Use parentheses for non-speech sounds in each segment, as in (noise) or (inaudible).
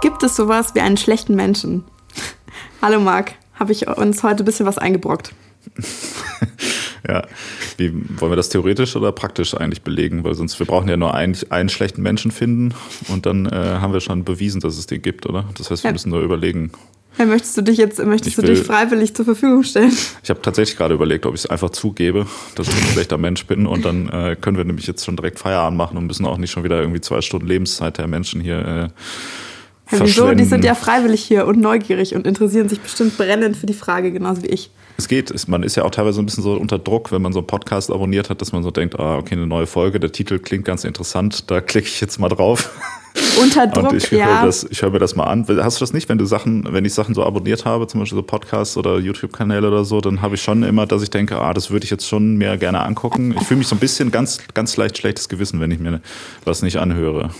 Gibt es sowas wie einen schlechten Menschen? Hallo Marc, habe ich uns heute ein bisschen was eingebrockt. (laughs) ja, wie wollen wir das theoretisch oder praktisch eigentlich belegen? Weil sonst, wir brauchen ja nur einen, einen schlechten Menschen finden und dann äh, haben wir schon bewiesen, dass es den gibt, oder? Das heißt, wir ja. müssen nur überlegen. Ja, möchtest du dich jetzt, möchtest du dich freiwillig zur Verfügung stellen? Ich habe tatsächlich gerade überlegt, ob ich es einfach zugebe, dass ich ein schlechter Mensch bin und dann äh, können wir nämlich jetzt schon direkt Feierabend machen und müssen auch nicht schon wieder irgendwie zwei Stunden Lebenszeit der Menschen hier äh, ja, wieso? Die sind ja freiwillig hier und neugierig und interessieren sich bestimmt brennend für die Frage, genauso wie ich. Es geht. Man ist ja auch teilweise ein bisschen so unter Druck, wenn man so einen Podcast abonniert hat, dass man so denkt, ah, okay, eine neue Folge, der Titel klingt ganz interessant, da klicke ich jetzt mal drauf. Unter Druck, ich ja. Höre das, ich höre mir das mal an. Hast du das nicht, wenn du Sachen, wenn ich Sachen so abonniert habe, zum Beispiel so Podcasts oder YouTube-Kanäle oder so, dann habe ich schon immer, dass ich denke, ah, das würde ich jetzt schon mehr gerne angucken. Ich fühle mich so ein bisschen ganz, ganz leicht schlechtes Gewissen, wenn ich mir was nicht anhöre.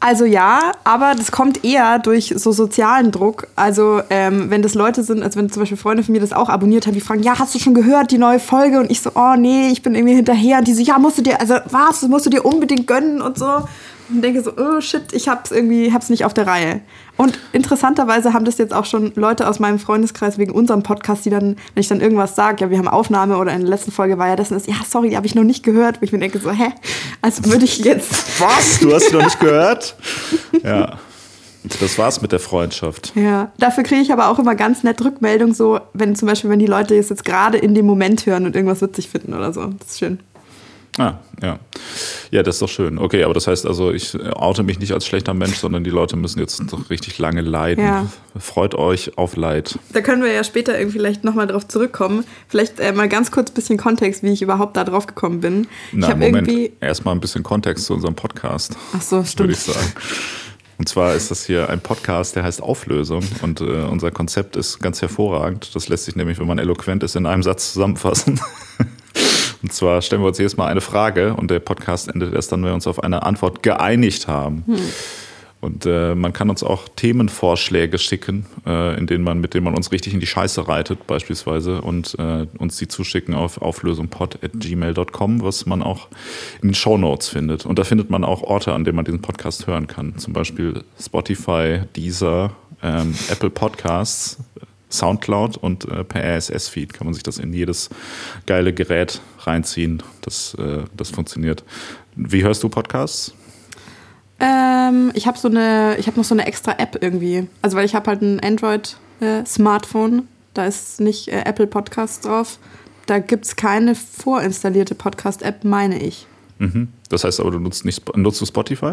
Also ja, aber das kommt eher durch so sozialen Druck. Also ähm, wenn das Leute sind, als wenn zum Beispiel Freunde von mir das auch abonniert haben, die fragen, ja, hast du schon gehört, die neue Folge? Und ich so, oh nee, ich bin irgendwie hinterher. Und die so, ja, musst du dir, also was, das musst du dir unbedingt gönnen und so und denke so, oh shit, ich hab's irgendwie, hab's nicht auf der Reihe. Und interessanterweise haben das jetzt auch schon Leute aus meinem Freundeskreis wegen unserem Podcast, die dann, wenn ich dann irgendwas sage, ja, wir haben Aufnahme oder in der letzten Folge war ja das und das, ja, sorry, habe ich noch nicht gehört, wo ich mir denke so, hä, als würde ich jetzt. Was? Du hast sie noch nicht gehört? (laughs) Ja. Das war's mit der Freundschaft. Ja, dafür kriege ich aber auch immer ganz nett Rückmeldung, so, wenn zum Beispiel, wenn die Leute es jetzt gerade in dem Moment hören und irgendwas witzig finden oder so. Das ist schön. Ah, ja. Ja, das ist doch schön. Okay, aber das heißt also, ich oute mich nicht als schlechter Mensch, sondern die Leute müssen jetzt doch richtig lange leiden. Ja. Freut euch auf Leid. Da können wir ja später irgendwie vielleicht nochmal drauf zurückkommen. Vielleicht äh, mal ganz kurz ein bisschen Kontext, wie ich überhaupt da drauf gekommen bin. Na, ich Moment, irgendwie erstmal ein bisschen Kontext zu unserem Podcast. Ach so, stimmt. Würde ich sagen. Und zwar ist das hier ein Podcast, der heißt Auflösung. Und äh, unser Konzept ist ganz hervorragend. Das lässt sich nämlich, wenn man eloquent ist, in einem Satz zusammenfassen. (laughs) Und zwar stellen wir uns jedes Mal eine Frage und der Podcast endet erst dann, wenn wir uns auf eine Antwort geeinigt haben. Hm. Und äh, man kann uns auch Themenvorschläge schicken, äh, in denen man, mit denen man uns richtig in die Scheiße reitet, beispielsweise, und äh, uns die zuschicken auf auflösungpod.gmail.com, was man auch in den Show Notes findet. Und da findet man auch Orte, an denen man diesen Podcast hören kann. Zum Beispiel Spotify, Deezer, ähm, Apple Podcasts, Soundcloud und äh, per RSS-Feed kann man sich das in jedes geile Gerät reinziehen. Das, äh, das funktioniert. Wie hörst du Podcasts? Ähm, ich habe so eine, ich habe noch so eine extra App irgendwie. Also weil ich habe halt ein Android-Smartphone. Äh, da ist nicht äh, Apple Podcasts drauf. Da gibt es keine vorinstallierte Podcast-App, meine ich. Mhm. Das heißt aber, du nutzt, nicht, nutzt du Spotify?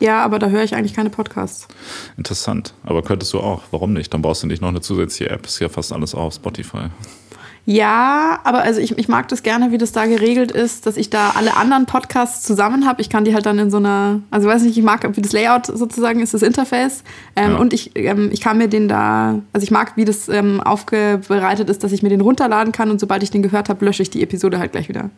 Ja, aber da höre ich eigentlich keine Podcasts. Interessant. Aber könntest du auch. Warum nicht? Dann brauchst du nicht noch eine zusätzliche App. Ist ja fast alles auch auf Spotify. Ja, aber also ich, ich mag das gerne, wie das da geregelt ist, dass ich da alle anderen Podcasts zusammen habe. Ich kann die halt dann in so einer, also weiß nicht, ich mag, wie das Layout sozusagen ist, das Interface. Ähm, ja. Und ich, ähm, ich kann mir den da, also ich mag, wie das ähm, aufbereitet ist, dass ich mir den runterladen kann und sobald ich den gehört habe, lösche ich die Episode halt gleich wieder.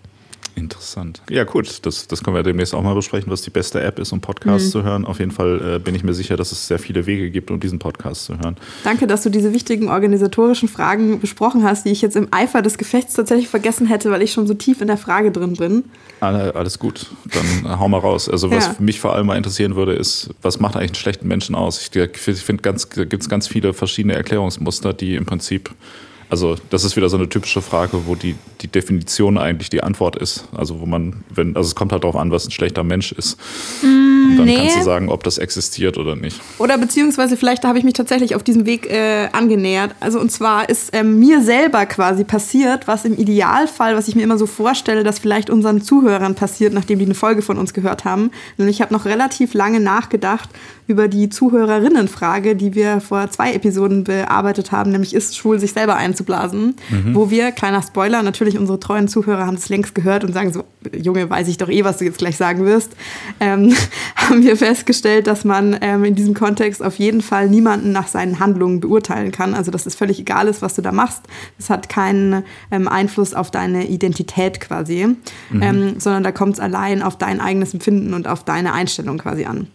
Interessant. Ja, gut, das, das können wir demnächst auch mal besprechen, was die beste App ist, um Podcasts mhm. zu hören. Auf jeden Fall äh, bin ich mir sicher, dass es sehr viele Wege gibt, um diesen Podcast zu hören. Danke, dass du diese wichtigen organisatorischen Fragen besprochen hast, die ich jetzt im Eifer des Gefechts tatsächlich vergessen hätte, weil ich schon so tief in der Frage drin bin. Alles gut, dann hau mal raus. Also was ja. mich vor allem mal interessieren würde, ist, was macht eigentlich einen schlechten Menschen aus? Ich, ich finde, ganz, da gibt es ganz viele verschiedene Erklärungsmuster, die im Prinzip also das ist wieder so eine typische Frage, wo die, die Definition eigentlich die Antwort ist. Also wo man, wenn, also es kommt halt darauf an, was ein schlechter Mensch ist. Mm, Und dann nee. kannst du sagen, ob das existiert oder nicht. Oder beziehungsweise vielleicht habe ich mich tatsächlich auf diesem Weg äh, angenähert. Also und zwar ist ähm, mir selber quasi passiert, was im Idealfall, was ich mir immer so vorstelle, dass vielleicht unseren Zuhörern passiert, nachdem die eine Folge von uns gehört haben. Und ich habe noch relativ lange nachgedacht über die Zuhörerinnenfrage, die wir vor zwei Episoden bearbeitet haben, nämlich ist schwul sich selber einzublasen, mhm. wo wir, kleiner Spoiler, natürlich unsere treuen Zuhörer haben es längst gehört und sagen so, Junge, weiß ich doch eh, was du jetzt gleich sagen wirst, ähm, (laughs) haben wir festgestellt, dass man ähm, in diesem Kontext auf jeden Fall niemanden nach seinen Handlungen beurteilen kann. Also dass es völlig egal ist, was du da machst. Es hat keinen ähm, Einfluss auf deine Identität quasi, mhm. Ähm, sondern da kommt es allein auf dein eigenes Empfinden und auf deine Einstellung quasi an.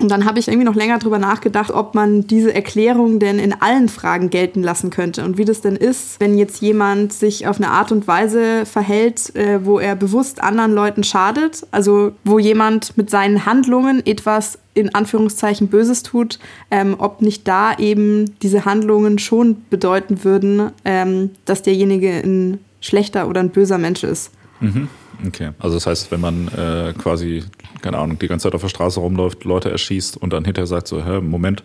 Und dann habe ich irgendwie noch länger drüber nachgedacht, ob man diese Erklärung denn in allen Fragen gelten lassen könnte und wie das denn ist, wenn jetzt jemand sich auf eine Art und Weise verhält, äh, wo er bewusst anderen Leuten schadet, also wo jemand mit seinen Handlungen etwas in Anführungszeichen Böses tut, ähm, ob nicht da eben diese Handlungen schon bedeuten würden, ähm, dass derjenige ein schlechter oder ein böser Mensch ist. Mhm. Okay, also das heißt, wenn man äh, quasi, keine Ahnung, die ganze Zeit auf der Straße rumläuft, Leute erschießt und dann hinterher sagt so, hä, Moment,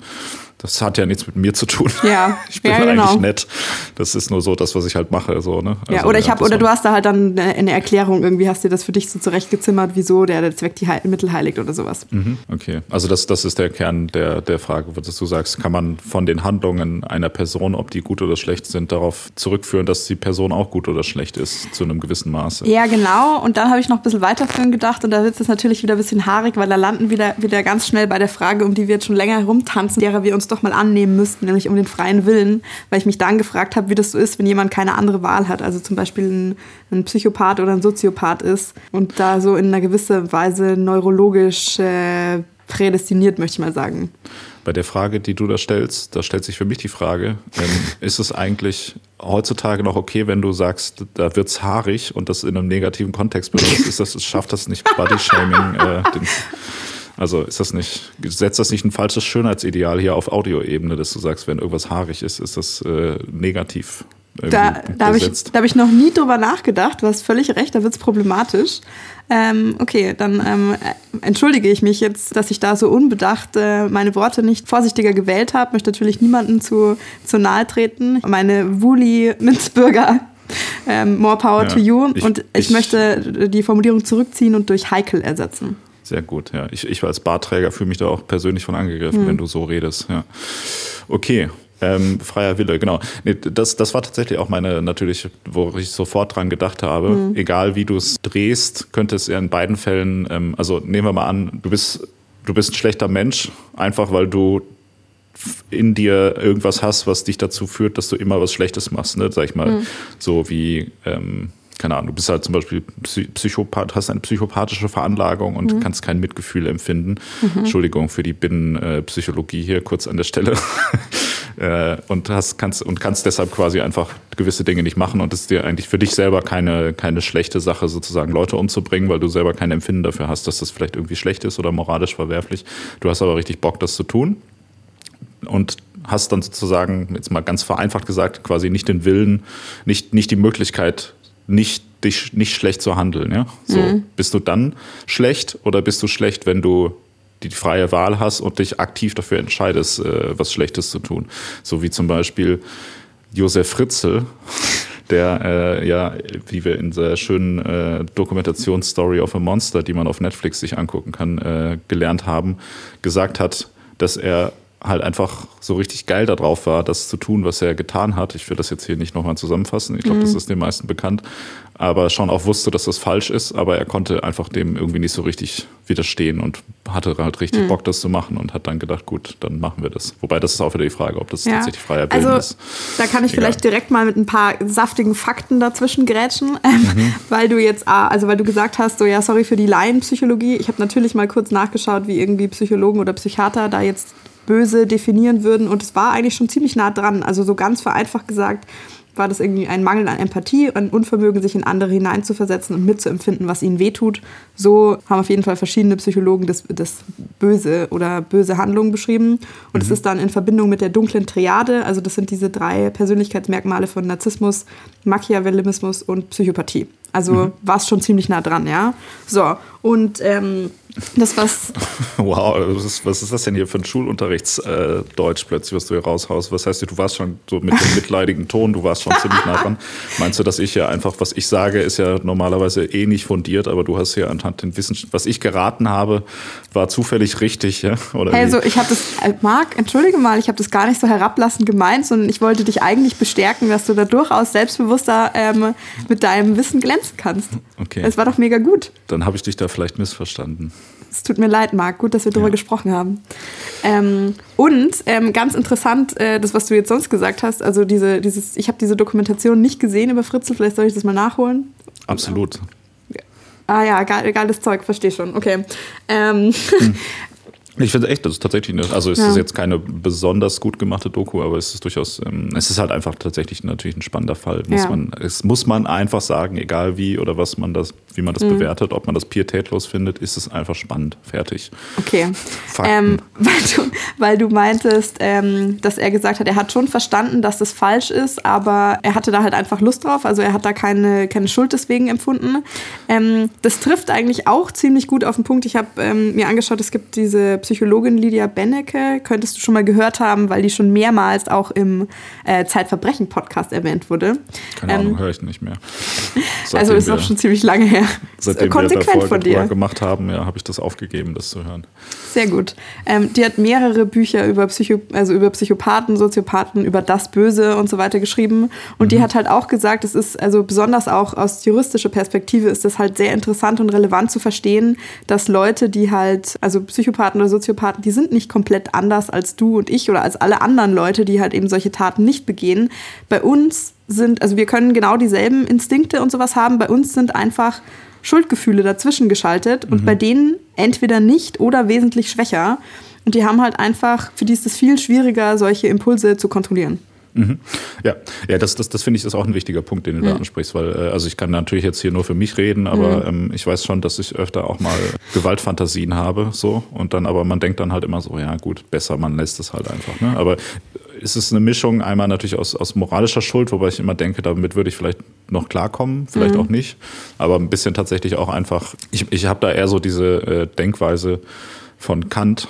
das hat ja nichts mit mir zu tun. Ja, (laughs) ich bin ja, genau. eigentlich nett. Das ist nur so das, was ich halt mache. So, ne? Also, ja, oder ich habe, oder du hast da halt dann eine Erklärung, irgendwie hast dir das für dich so zurechtgezimmert, wieso der, der Zweck die Heil Mittel heiligt oder sowas. Mhm, okay. Also das, das ist der Kern der, der Frage, was du sagst, kann man von den Handlungen einer Person, ob die gut oder schlecht sind, darauf zurückführen, dass die Person auch gut oder schlecht ist, zu einem gewissen Maße. Ja, genau. Und dann habe ich noch ein bisschen weiterführen gedacht und da wird es natürlich wieder ein bisschen haarig, weil da landen wieder, wieder ganz schnell bei der Frage, um die wir jetzt schon länger herumtanzen, derer wir uns doch mal annehmen müssten, nämlich um den freien Willen, weil ich mich dann gefragt habe, wie das so ist, wenn jemand keine andere Wahl hat, also zum Beispiel ein, ein Psychopath oder ein Soziopath ist und da so in einer gewissen Weise neurologisch äh, prädestiniert, möchte ich mal sagen. Bei der Frage, die du da stellst, da stellt sich für mich die Frage, ähm, (laughs) ist es eigentlich heutzutage noch okay, wenn du sagst, da wird's haarig und das in einem negativen Kontext benutzt, ist das, schafft das nicht Body-Shaming, äh, den, also ist das nicht, setzt das nicht ein falsches Schönheitsideal hier auf Audioebene, dass du sagst, wenn irgendwas haarig ist, ist das äh, negativ? Da, da habe ich, hab ich noch nie drüber nachgedacht. Du hast völlig recht, da wird es problematisch. Ähm, okay, dann ähm, entschuldige ich mich jetzt, dass ich da so unbedacht äh, meine Worte nicht vorsichtiger gewählt habe. Möchte natürlich niemanden zu, zu nahe treten. Meine Wuli-Minzbürger ähm, more power ja, to you. Ich, und ich, ich, möchte die Formulierung zurückziehen und durch heikel ersetzen. Sehr gut, ja. Ich, ich als Barträger fühle mich da auch persönlich von angegriffen, mhm. wenn du so redest. Ja. Okay, ähm, freier Wille, genau. Nee, das, das war tatsächlich auch meine, natürlich, wo ich sofort dran gedacht habe. Mhm. Egal wie du es drehst, könnte es ja in beiden Fällen, ähm, also nehmen wir mal an, du bist, du bist ein schlechter Mensch, einfach weil du in dir irgendwas hast, was dich dazu führt, dass du immer was Schlechtes machst, ne? Sag ich mal, mhm. so wie ähm, keine Ahnung, du bist halt zum Beispiel Psychopath, hast eine psychopathische Veranlagung und mhm. kannst kein Mitgefühl empfinden. Mhm. Entschuldigung für die Binnenpsychologie hier kurz an der Stelle. Äh, und hast, kannst, und kannst deshalb quasi einfach gewisse Dinge nicht machen und es ist dir eigentlich für dich selber keine, keine schlechte Sache, sozusagen Leute umzubringen, weil du selber kein Empfinden dafür hast, dass das vielleicht irgendwie schlecht ist oder moralisch verwerflich. Du hast aber richtig Bock, das zu tun. Und hast dann sozusagen, jetzt mal ganz vereinfacht gesagt, quasi nicht den Willen, nicht, nicht die Möglichkeit, nicht dich nicht schlecht zu handeln. Ja? So, mhm. Bist du dann schlecht oder bist du schlecht, wenn du die freie Wahl hast und dich aktiv dafür entscheidest, äh, was Schlechtes zu tun? So wie zum Beispiel Josef Fritzl, (laughs) der äh, ja, wie wir in der schönen äh, Dokumentation Story of a Monster, die man auf Netflix sich angucken kann, äh, gelernt haben, gesagt hat, dass er halt einfach so richtig geil darauf war, das zu tun, was er getan hat. Ich will das jetzt hier nicht nochmal zusammenfassen. Ich glaube, mhm. das ist den meisten bekannt. Aber schon auch wusste, dass das falsch ist. Aber er konnte einfach dem irgendwie nicht so richtig widerstehen und hatte halt richtig mhm. Bock, das zu machen und hat dann gedacht, gut, dann machen wir das. Wobei das ist auch wieder die Frage, ob das ja. tatsächlich freier Bilden also, ist. Da kann ich Egal. vielleicht direkt mal mit ein paar saftigen Fakten dazwischen grätschen, (laughs) mhm. weil du jetzt, ah, also weil du gesagt hast, so ja, sorry für die Laienpsychologie. Ich habe natürlich mal kurz nachgeschaut, wie irgendwie Psychologen oder Psychiater da jetzt böse definieren würden. Und es war eigentlich schon ziemlich nah dran. Also so ganz vereinfacht gesagt war das irgendwie ein Mangel an Empathie, ein Unvermögen, sich in andere hineinzuversetzen und mitzuempfinden, was ihnen wehtut. So haben auf jeden Fall verschiedene Psychologen das, das Böse oder böse Handlungen beschrieben. Und es mhm. ist dann in Verbindung mit der dunklen Triade, also das sind diese drei Persönlichkeitsmerkmale von Narzissmus, Machiavellismus und Psychopathie. Also mhm. war es schon ziemlich nah dran, ja. So, und ähm, das was. (laughs) Wow, was ist, was ist das denn hier für ein Schulunterrichtsdeutsch äh, plötzlich, was du hier raushaust? Was heißt, du warst schon so mit dem mitleidigen Ton, du warst schon ziemlich nah dran. (laughs) Meinst du, dass ich ja einfach, was ich sage, ist ja normalerweise eh nicht fundiert, aber du hast ja anhand den Wissen, was ich geraten habe, war zufällig richtig, ja? Oder also ich habe das, äh, Marc, entschuldige mal, ich habe das gar nicht so herablassend gemeint, sondern ich wollte dich eigentlich bestärken, dass du da durchaus selbstbewusster ähm, mit deinem Wissen glänzen kannst. Okay. Es war doch mega gut. Dann habe ich dich da vielleicht missverstanden. Es tut mir leid, Marc. Gut, dass wir darüber ja. gesprochen haben. Ähm, und ähm, ganz interessant, äh, das, was du jetzt sonst gesagt hast, also diese, dieses, ich habe diese Dokumentation nicht gesehen über Fritzel, vielleicht soll ich das mal nachholen. Absolut. Ah ja, geil, geiles Zeug, verstehe schon. Okay. Ähm, hm. (laughs) Ich finde echt, das ist tatsächlich eine, also es ja. ist jetzt keine besonders gut gemachte Doku, aber es ist durchaus, ähm, es ist halt einfach tatsächlich natürlich ein spannender Fall. Muss ja. man, es muss man einfach sagen, egal wie oder was man das, wie man das mhm. bewertet, ob man das pietätlos findet, ist es einfach spannend. Fertig. Okay. Ähm, (laughs) weil, du, weil du meintest, ähm, dass er gesagt hat, er hat schon verstanden, dass das falsch ist, aber er hatte da halt einfach Lust drauf. Also er hat da keine, keine Schuld deswegen empfunden. Ähm, das trifft eigentlich auch ziemlich gut auf den Punkt. Ich habe ähm, mir angeschaut, es gibt diese Psychologin Lydia Bennecke, könntest du schon mal gehört haben, weil die schon mehrmals auch im äh, Zeitverbrechen-Podcast erwähnt wurde. Keine ähm, Ahnung, höre ich nicht mehr. (laughs) also ist auch schon ziemlich lange her. (laughs) Seitdem Konsequent wir von dir. gemacht haben, ja, habe ich das aufgegeben, das zu hören. Sehr gut. Ähm, die hat mehrere Bücher über, Psycho also über Psychopathen, Soziopathen, über das Böse und so weiter geschrieben. Und mhm. die hat halt auch gesagt, es ist also besonders auch aus juristischer Perspektive ist das halt sehr interessant und relevant zu verstehen, dass Leute, die halt, also Psychopathen oder Soziopathen, die sind nicht komplett anders als du und ich oder als alle anderen Leute, die halt eben solche Taten nicht begehen. Bei uns sind, also wir können genau dieselben Instinkte und sowas haben. Bei uns sind einfach Schuldgefühle dazwischen geschaltet und mhm. bei denen entweder nicht oder wesentlich schwächer. Und die haben halt einfach, für die ist es viel schwieriger, solche Impulse zu kontrollieren. Mhm. Ja, ja, das, das, das finde ich ist auch ein wichtiger Punkt, den du mhm. da ansprichst, weil äh, also ich kann natürlich jetzt hier nur für mich reden, aber mhm. ähm, ich weiß schon, dass ich öfter auch mal Gewaltfantasien habe, so und dann aber man denkt dann halt immer so, ja gut, besser, man lässt es halt einfach. Ne? Aber ist es eine Mischung einmal natürlich aus, aus moralischer Schuld, wobei ich immer denke, damit würde ich vielleicht noch klarkommen, vielleicht mhm. auch nicht, aber ein bisschen tatsächlich auch einfach. Ich, ich habe da eher so diese äh, Denkweise von Kant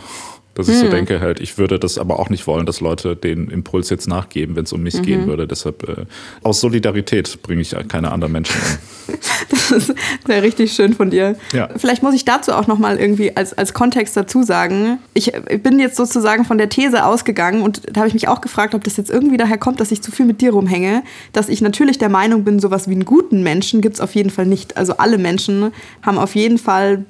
dass ich hm. so denke, halt, ich würde das aber auch nicht wollen, dass Leute den Impuls jetzt nachgeben, wenn es um mich mhm. gehen würde. Deshalb äh, aus Solidarität bringe ich keine anderen Menschen um. (laughs) das wäre richtig schön von dir. Ja. Vielleicht muss ich dazu auch nochmal irgendwie als, als Kontext dazu sagen. Ich, ich bin jetzt sozusagen von der These ausgegangen und da habe ich mich auch gefragt, ob das jetzt irgendwie daher kommt, dass ich zu viel mit dir rumhänge, dass ich natürlich der Meinung bin, sowas wie einen guten Menschen gibt es auf jeden Fall nicht. Also alle Menschen haben auf jeden Fall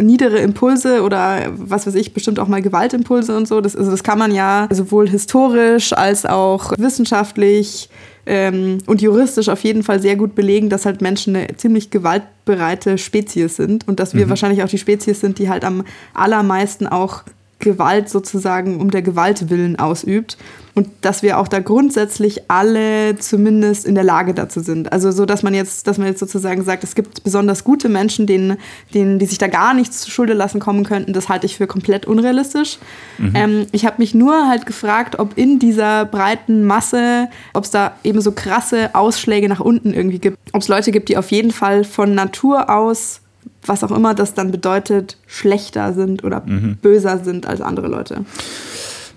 niedere Impulse oder was weiß ich, bestimmt auch mal Gewalt Gewaltimpulse und so. Das, also das kann man ja sowohl historisch als auch wissenschaftlich ähm, und juristisch auf jeden Fall sehr gut belegen, dass halt Menschen eine ziemlich gewaltbereite Spezies sind und dass wir mhm. wahrscheinlich auch die Spezies sind, die halt am allermeisten auch Gewalt sozusagen um der Gewalt willen ausübt und dass wir auch da grundsätzlich alle zumindest in der Lage dazu sind. Also so, dass man jetzt, dass man jetzt sozusagen sagt, es gibt besonders gute Menschen, denen, denen die sich da gar nichts zu Schulde lassen kommen könnten, das halte ich für komplett unrealistisch. Mhm. Ähm, ich habe mich nur halt gefragt, ob in dieser breiten Masse, ob es da eben so krasse Ausschläge nach unten irgendwie gibt. Ob es Leute gibt, die auf jeden Fall von Natur aus was auch immer das dann bedeutet, schlechter sind oder mhm. böser sind als andere Leute.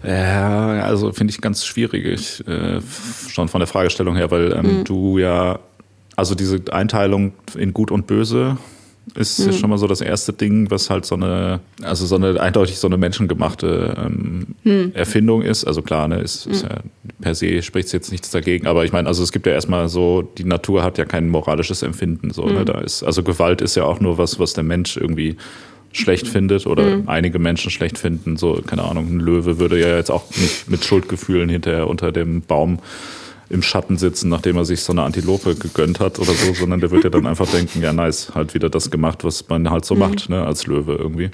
Ja, also finde ich ganz schwierig, äh, schon von der Fragestellung her, weil ähm, mhm. du ja, also diese Einteilung in Gut und Böse ist mhm. schon mal so das erste Ding, was halt so eine, also so eine eindeutig so eine menschengemachte ähm, mhm. Erfindung ist. Also klar, ne, ist, ist mhm. ja, per se spricht es jetzt nichts dagegen, aber ich meine, also es gibt ja erstmal so, die Natur hat ja kein moralisches Empfinden. So, ne? Mhm. Da ist, also Gewalt ist ja auch nur was, was der Mensch irgendwie schlecht findet oder einige Menschen schlecht finden. So, keine Ahnung, ein Löwe würde ja jetzt auch nicht mit Schuldgefühlen hinterher unter dem Baum im Schatten sitzen, nachdem er sich so eine Antilope gegönnt hat oder so, sondern der wird ja dann (laughs) einfach denken, ja nice, halt wieder das gemacht, was man halt so mhm. macht, ne, als Löwe irgendwie.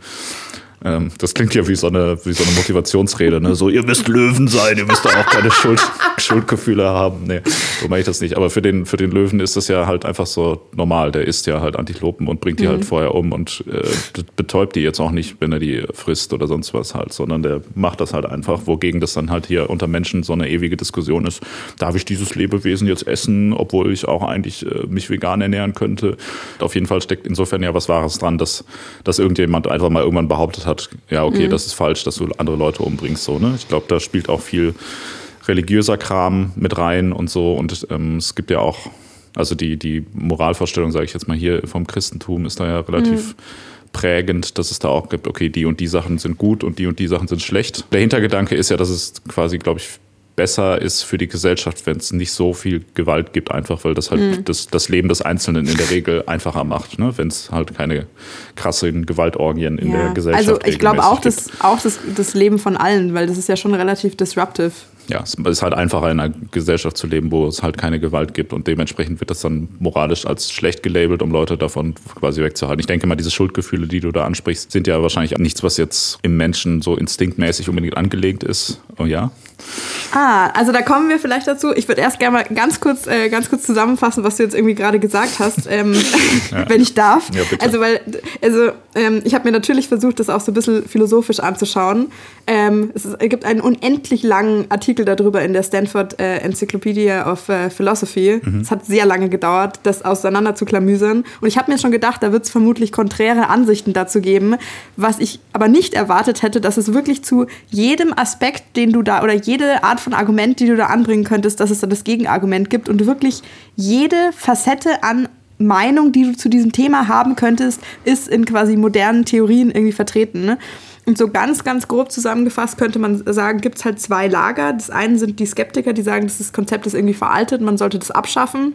Ähm, das klingt ja wie so eine, wie so eine Motivationsrede, ne? So, ihr müsst Löwen sein, ihr müsst da auch keine Schuld, (laughs) Schuldgefühle haben. Nee, so mache ich das nicht. Aber für den, für den Löwen ist das ja halt einfach so normal. Der isst ja halt Antilopen und bringt die halt mhm. halt vorher um und äh, betäubt die jetzt auch nicht, wenn er die frisst oder sonst was halt, sondern der macht das halt einfach, wogegen das dann halt hier unter Menschen so eine ewige Diskussion ist. Darf ich dieses Lebewesen jetzt essen, obwohl ich auch eigentlich äh, mich vegan ernähren könnte? Auf jeden Fall steckt insofern ja was Wahres dran, dass, dass irgendjemand einfach mal irgendwann behauptet hat, hat, ja, okay, mhm. das ist falsch, dass du andere Leute umbringst. So, ne? Ich glaube, da spielt auch viel religiöser Kram mit rein und so. Und ähm, es gibt ja auch, also die, die Moralvorstellung, sage ich jetzt mal hier, vom Christentum ist da ja relativ. Mhm prägend, dass es da auch gibt, okay, die und die Sachen sind gut und die und die Sachen sind schlecht. Der Hintergedanke ist ja, dass es quasi, glaube ich, besser ist für die Gesellschaft, wenn es nicht so viel Gewalt gibt, einfach weil das halt mhm. das, das Leben des Einzelnen in der Regel einfacher macht, ne? wenn es halt keine krassen Gewaltorgien in ja. der Gesellschaft gibt. Also ich glaube auch, das, auch das, das Leben von allen, weil das ist ja schon relativ disruptive. ja, es ist halt einfacher in einer Gesellschaft zu leben, wo es halt keine Gewalt gibt und dementsprechend wird das dann moralisch als schlecht gelabelt, um Leute davon quasi wegzuhalten. Ich denke mal, diese Schuldgefühle, die du da ansprichst, sind ja wahrscheinlich nichts, was jetzt im Menschen so instinktmäßig unbedingt angelegt ist. Oh ja? Ah, also da kommen wir vielleicht dazu. Ich würde erst gerne mal ganz kurz, äh, ganz kurz zusammenfassen, was du jetzt irgendwie gerade gesagt hast, ähm, (laughs) (laughs) ja. wenn ich darf. Ja. Also, weil, also ähm, ich habe mir natürlich versucht, das auch so ein bisschen philosophisch anzuschauen. Ähm, es, ist, es, gibt einen unendlich langen Artikel darüber in der Stanford äh, Encyclopedia of äh, Philosophy. Mhm. Es hat sehr lange gedauert, das auseinander zu klamüsern. Und ich habe mir schon gedacht, da wird es vermutlich konträre Ansichten dazu geben, was ich aber nicht erwartet hätte, dass es wirklich zu jedem Aspekt, den du da oder jede Art von Argument, die du da anbringen könntest, dass es da das Gegenargument gibt und wirklich jede Facette an Meinung, die du zu diesem Thema haben könntest, ist in quasi modernen Theorien irgendwie vertreten. Ne? Und so ganz, ganz grob zusammengefasst könnte man sagen, gibt es halt zwei Lager. Das eine sind die Skeptiker, die sagen, das Konzept ist irgendwie veraltet, man sollte das abschaffen.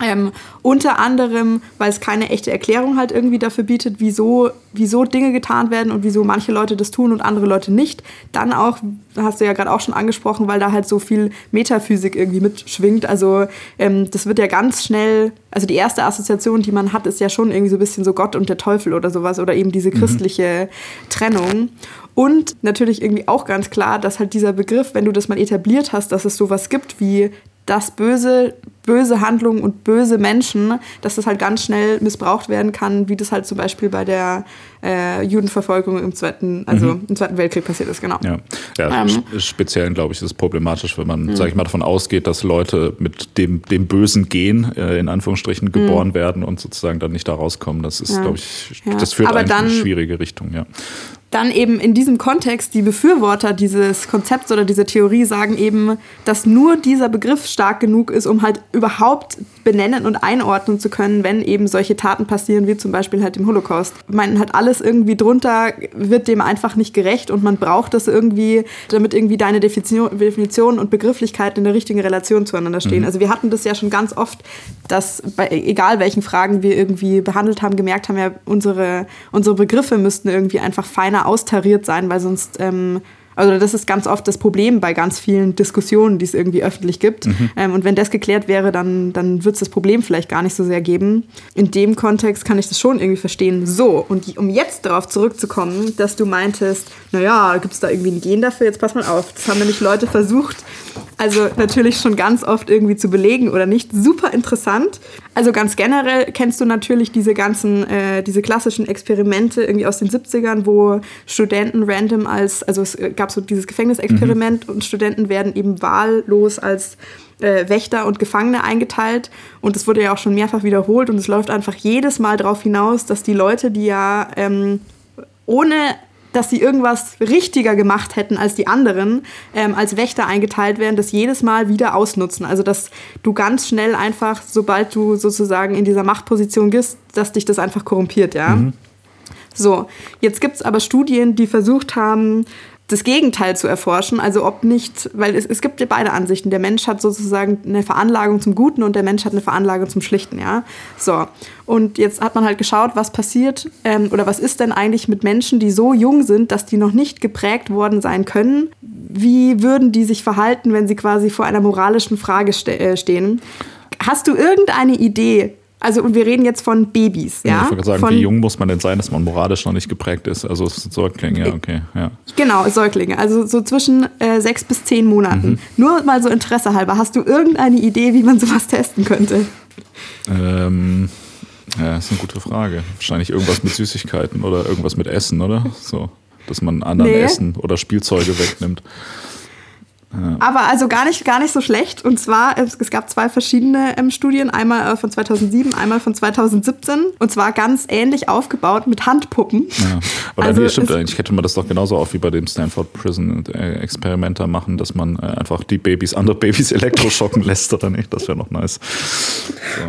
Ähm, unter anderem, weil es keine echte Erklärung halt irgendwie dafür bietet, wieso, wieso Dinge getan werden und wieso manche Leute das tun und andere Leute nicht. Dann auch, hast du ja gerade auch schon angesprochen, weil da halt so viel Metaphysik irgendwie mitschwingt. Also ähm, das wird ja ganz schnell, also die erste Assoziation, die man hat, ist ja schon irgendwie so ein bisschen so Gott und der Teufel oder sowas oder eben diese mhm. christliche mhm. Trennung. Und natürlich irgendwie auch ganz klar, dass halt dieser Begriff, wenn du das mal etabliert hast, dass es sowas gibt wie das Böse, böse Handlungen und böse Menschen, dass das halt ganz schnell missbraucht werden kann, wie das halt zum Beispiel bei der äh, Judenverfolgung im Zweiten, also mhm. im Zweiten Weltkrieg passiert ist, genau. Ja, ja ähm. speziell, glaube ich, ist es problematisch, wenn man, mhm. sage ich mal, davon ausgeht, dass Leute mit dem, dem bösen Gen äh, in Anführungsstrichen geboren mhm. werden und sozusagen dann nicht da rauskommen. Das ist, ja. glaube ich, ja. das führt in eine schwierige Richtung, ja dann eben in diesem Kontext die Befürworter dieses Konzepts oder dieser Theorie sagen eben, dass nur dieser Begriff stark genug ist, um halt überhaupt benennen und einordnen zu können, wenn eben solche Taten passieren, wie zum Beispiel halt im Holocaust. Man hat alles irgendwie drunter, wird dem einfach nicht gerecht und man braucht das irgendwie, damit irgendwie deine Definition und Begrifflichkeit in der richtigen Relation zueinander stehen. Mhm. Also wir hatten das ja schon ganz oft, dass bei egal welchen Fragen wir irgendwie behandelt haben, gemerkt haben, ja, unsere, unsere Begriffe müssten irgendwie einfach feiner austariert sein, weil sonst, ähm, also das ist ganz oft das Problem bei ganz vielen Diskussionen, die es irgendwie öffentlich gibt. Mhm. Ähm, und wenn das geklärt wäre, dann, dann wird es das Problem vielleicht gar nicht so sehr geben. In dem Kontext kann ich das schon irgendwie verstehen. So, und um jetzt darauf zurückzukommen, dass du meintest, naja, gibt es da irgendwie ein Gen dafür? Jetzt pass mal auf. Das haben nämlich Leute versucht, also natürlich schon ganz oft irgendwie zu belegen oder nicht. Super interessant. Also ganz generell kennst du natürlich diese ganzen, äh, diese klassischen Experimente irgendwie aus den 70ern, wo Studenten random als, also es gab so dieses Gefängnisexperiment mhm. und Studenten werden eben wahllos als äh, Wächter und Gefangene eingeteilt. Und es wurde ja auch schon mehrfach wiederholt und es läuft einfach jedes Mal darauf hinaus, dass die Leute, die ja ähm, ohne dass sie irgendwas richtiger gemacht hätten als die anderen, ähm, als Wächter eingeteilt werden, das jedes Mal wieder ausnutzen. Also dass du ganz schnell einfach, sobald du sozusagen in dieser Machtposition bist, dass dich das einfach korrumpiert, ja. Mhm. So, jetzt gibt es aber Studien, die versucht haben, das Gegenteil zu erforschen. Also ob nicht, weil es, es gibt ja beide Ansichten. Der Mensch hat sozusagen eine Veranlagung zum Guten und der Mensch hat eine Veranlagung zum Schlichten, ja. So. Und jetzt hat man halt geschaut, was passiert ähm, oder was ist denn eigentlich mit Menschen, die so jung sind, dass die noch nicht geprägt worden sein können. Wie würden die sich verhalten, wenn sie quasi vor einer moralischen Frage ste äh, stehen? Hast du irgendeine Idee, also und wir reden jetzt von Babys, ja. Ich würde sagen, von, wie jung muss man denn sein, dass man moralisch noch nicht geprägt ist? Also Säuglinge, ja, okay, ja. Genau, Säuglinge, also so zwischen äh, sechs bis zehn Monaten. Mhm. Nur mal so Interesse halber, hast du irgendeine Idee, wie man sowas testen könnte? Ähm, ja, das ist eine gute Frage. Wahrscheinlich irgendwas mit Süßigkeiten oder irgendwas mit Essen, oder? So, dass man anderen nee. Essen oder Spielzeuge wegnimmt. Aber also gar nicht, gar nicht so schlecht. Und zwar, es, es gab zwei verschiedene ähm, Studien, einmal äh, von 2007, einmal von 2017. Und zwar ganz ähnlich aufgebaut mit Handpuppen. Ja. Aber (laughs) also nee, stimmt eigentlich. Hätte man das doch genauso auch wie bei dem Stanford Prison äh, Experiment machen, dass man äh, einfach die Babys, andere Babys (laughs) elektroschocken lässt oder nicht. Das wäre noch nice.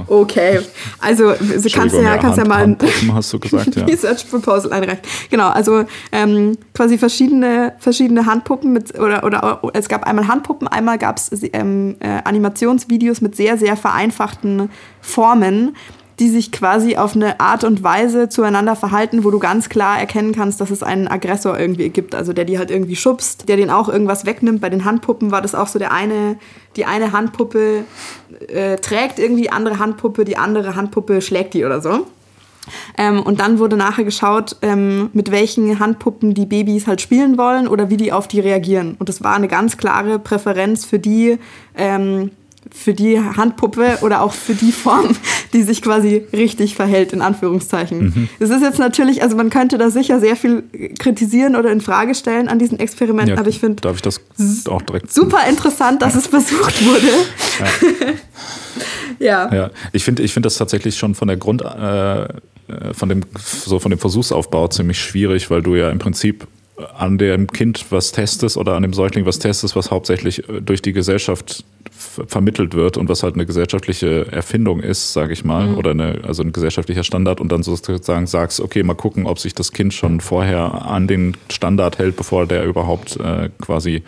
So. Okay. Also kannst du ja, kannst ja mal ein (laughs) hast du gesagt, ja. Research Proposal einreichen. Genau, also ähm, quasi verschiedene, verschiedene Handpuppen mit oder, oder es gab einmal Handpuppen, einmal gab es ähm, äh, Animationsvideos mit sehr, sehr vereinfachten Formen, die sich quasi auf eine Art und Weise zueinander verhalten, wo du ganz klar erkennen kannst, dass es einen Aggressor irgendwie gibt, also der die halt irgendwie schubst, der den auch irgendwas wegnimmt. Bei den Handpuppen war das auch so der eine, die eine Handpuppe äh, trägt irgendwie die andere Handpuppe, die andere Handpuppe schlägt die oder so. Ähm, und dann wurde nachher geschaut, ähm, mit welchen Handpuppen die Babys halt spielen wollen oder wie die auf die reagieren. Und das war eine ganz klare Präferenz für die, ähm, für die Handpuppe oder auch für die Form, (laughs) die sich quasi richtig verhält, in Anführungszeichen. Mhm. Das ist jetzt natürlich, also man könnte da sicher sehr viel kritisieren oder in Frage stellen an diesen Experimenten, ja, aber ich finde. Darf ich das auch direkt? Super interessant, dass es versucht wurde. Ja. (laughs) ja. ja. Ich finde ich find das tatsächlich schon von der Grund, äh, von dem, so von dem Versuchsaufbau ziemlich schwierig, weil du ja im Prinzip an dem Kind was testest oder an dem Säugling was testest, was hauptsächlich äh, durch die Gesellschaft vermittelt wird und was halt eine gesellschaftliche Erfindung ist, sage ich mal, mhm. oder eine, also ein gesellschaftlicher Standard und dann sozusagen sagst, okay, mal gucken, ob sich das Kind schon vorher an den Standard hält, bevor der überhaupt äh, quasi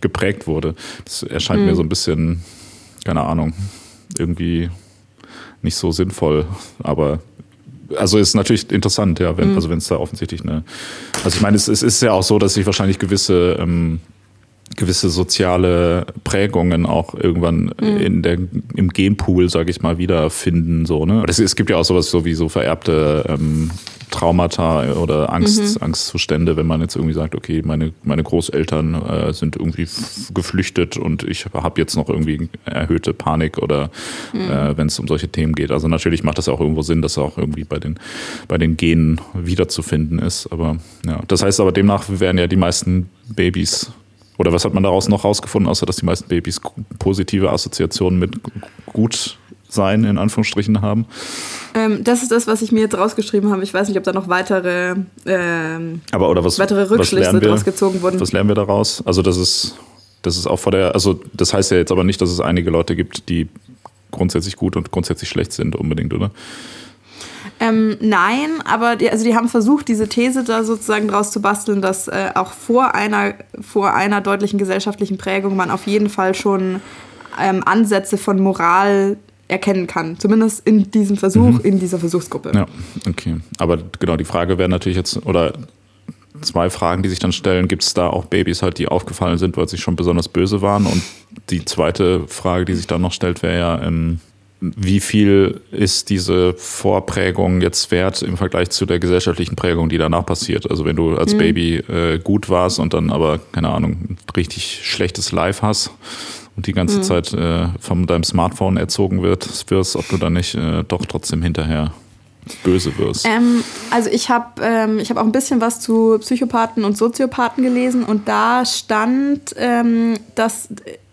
geprägt wurde. Das erscheint mhm. mir so ein bisschen, keine Ahnung, irgendwie nicht so sinnvoll, aber also ist natürlich interessant, ja, wenn, mhm. also wenn es da offensichtlich eine, also ich meine, es, es, ist ja auch so, dass sich wahrscheinlich gewisse ähm, gewisse soziale Prägungen auch irgendwann mhm. in der, im Genpool, sage ich mal, wiederfinden. So, ne? Es, es gibt ja auch sowas so wie so vererbte ähm, Traumata oder Angst, mhm. Angstzustände, wenn man jetzt irgendwie sagt, okay, meine, meine Großeltern äh, sind irgendwie geflüchtet und ich habe jetzt noch irgendwie erhöhte Panik oder mhm. äh, wenn es um solche Themen geht. Also natürlich macht das auch irgendwo Sinn, dass auch irgendwie bei den, bei den Genen wiederzufinden ist. Aber ja, das heißt aber demnach werden ja die meisten Babys oder was hat man daraus noch rausgefunden, außer dass die meisten Babys positive Assoziationen mit gut sein, in Anführungsstrichen, haben? Ähm, das ist das, was ich mir jetzt rausgeschrieben habe. Ich weiß nicht, ob da noch weitere, ähm, Aber, oder was, weitere Rückschlüsse daraus gezogen wurden. Was lernen wir daraus? Also, das ist, das ist auch vor der, also das heißt ja jetzt aber nicht, dass es einige Leute gibt, die grundsätzlich gut und grundsätzlich schlecht sind, unbedingt, oder? Ähm, nein, aber die, also die haben versucht, diese These da sozusagen draus zu basteln, dass äh, auch vor einer, vor einer deutlichen gesellschaftlichen Prägung man auf jeden Fall schon ähm, Ansätze von Moral erkennen kann. Zumindest in diesem Versuch, mhm. in dieser Versuchsgruppe. Ja, okay. Aber genau, die Frage wäre natürlich jetzt, oder zwei Fragen, die sich dann stellen, gibt es da auch Babys halt, die aufgefallen sind, weil sie schon besonders böse waren? Und die zweite Frage, die sich dann noch stellt, wäre ja, ähm, wie viel ist diese Vorprägung jetzt wert im Vergleich zu der gesellschaftlichen Prägung, die danach passiert? Also wenn du als mhm. Baby äh, gut warst und dann aber, keine Ahnung, richtig schlechtes Life hast und die ganze mhm. Zeit äh, von deinem Smartphone erzogen wird, wirst, ob du dann nicht äh, doch trotzdem hinterher böse wirst. Ähm, also ich habe ähm, hab auch ein bisschen was zu Psychopathen und Soziopathen gelesen und da stand, ähm, dass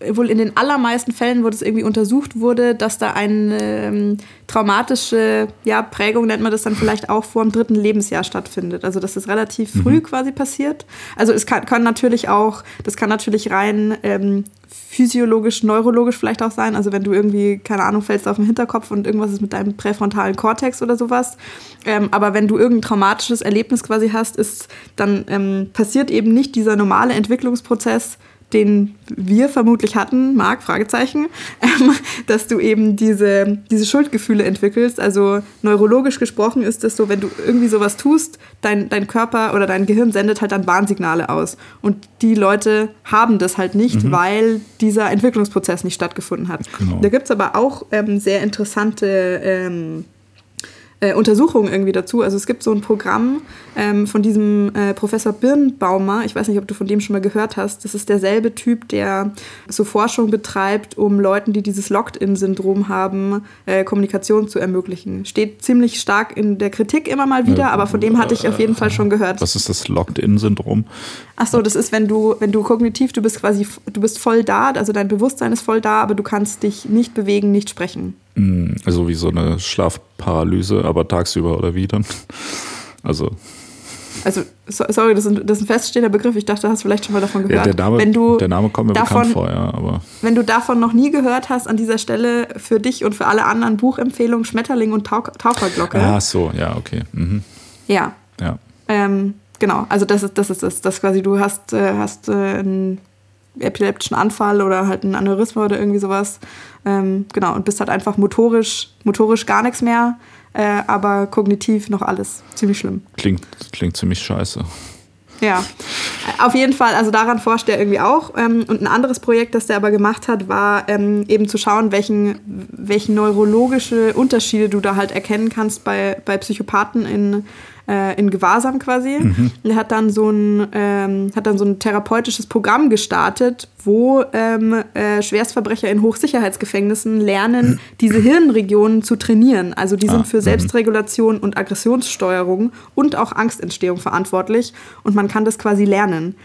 wohl in den allermeisten Fällen, wo das irgendwie untersucht wurde, dass da eine ähm, traumatische ja, Prägung, nennt man das dann vielleicht auch, vor dem dritten Lebensjahr stattfindet. Also dass das relativ früh mhm. quasi passiert. Also es kann, kann, natürlich auch, das kann natürlich rein ähm, physiologisch, neurologisch vielleicht auch sein. Also wenn du irgendwie, keine Ahnung, fällst auf den Hinterkopf und irgendwas ist mit deinem präfrontalen Kortex oder sowas. Ähm, aber wenn du irgendein traumatisches Erlebnis quasi hast, ist, dann ähm, passiert eben nicht dieser normale Entwicklungsprozess, den wir vermutlich hatten, Marc, Fragezeichen, (laughs) ähm, dass du eben diese, diese Schuldgefühle entwickelst. Also neurologisch gesprochen ist es so, wenn du irgendwie sowas tust, dein, dein Körper oder dein Gehirn sendet halt dann Warnsignale aus. Und die Leute haben das halt nicht, mhm. weil dieser Entwicklungsprozess nicht stattgefunden hat. Genau. Da gibt es aber auch ähm, sehr interessante ähm, äh, Untersuchungen irgendwie dazu. Also es gibt so ein Programm ähm, von diesem äh, Professor Birnbaumer. Ich weiß nicht, ob du von dem schon mal gehört hast. Das ist derselbe Typ, der so Forschung betreibt, um Leuten, die dieses Locked-in-Syndrom haben, äh, Kommunikation zu ermöglichen. Steht ziemlich stark in der Kritik immer mal wieder, aber von dem hatte ich auf jeden Fall schon gehört. Was ist das Locked-in-Syndrom? Ach so, das ist, wenn du, wenn du kognitiv, du bist quasi, du bist voll da, also dein Bewusstsein ist voll da, aber du kannst dich nicht bewegen, nicht sprechen. Hm, also wie so eine Schlafparalyse, aber tagsüber oder wie dann? Also. Also, sorry, das ist, ein, das ist ein feststehender Begriff. Ich dachte, du hast vielleicht schon mal davon gehört. Ja, der, Name, wenn du der Name kommt mir davon, bekannt vor, ja. Aber wenn du davon noch nie gehört hast, an dieser Stelle für dich und für alle anderen Buchempfehlungen Schmetterling und Tauch, Taucherglocke. Ah, so, ja, okay. Mhm. Ja. Ja. Ähm, genau, also das ist das, ist das, das quasi, du hast, äh, hast äh, einen epileptischen Anfall oder halt ein Aneurysma oder irgendwie sowas. Ähm, genau, und bist halt einfach motorisch, motorisch gar nichts mehr. äh, aber kognitiv noch alles ziemlich schlimm. Klingt, klingt ziemlich scheiße. Ja, auf jeden Fall, also daran forscht er irgendwie auch. Ähm, und ein anderes Projekt, das der aber gemacht hat, war ähm, eben zu schauen, welchen, welchen neurologische Unterschiede du da halt erkennen kannst bei, bei Psychopathen in äh, in Gewahrsam quasi. Mhm. Er hat dann so ein, ähm, hat dann so ein therapeutisches Programm gestartet, wo ähm, äh, Schwerstverbrecher in Hochsicherheitsgefängnissen lernen, mhm. diese Hirnregionen zu trainieren. Also die sind ah, für mhm. Selbstregulation und Aggressionssteuerung und auch Angstentstehung verantwortlich und man kann das quasi lernen.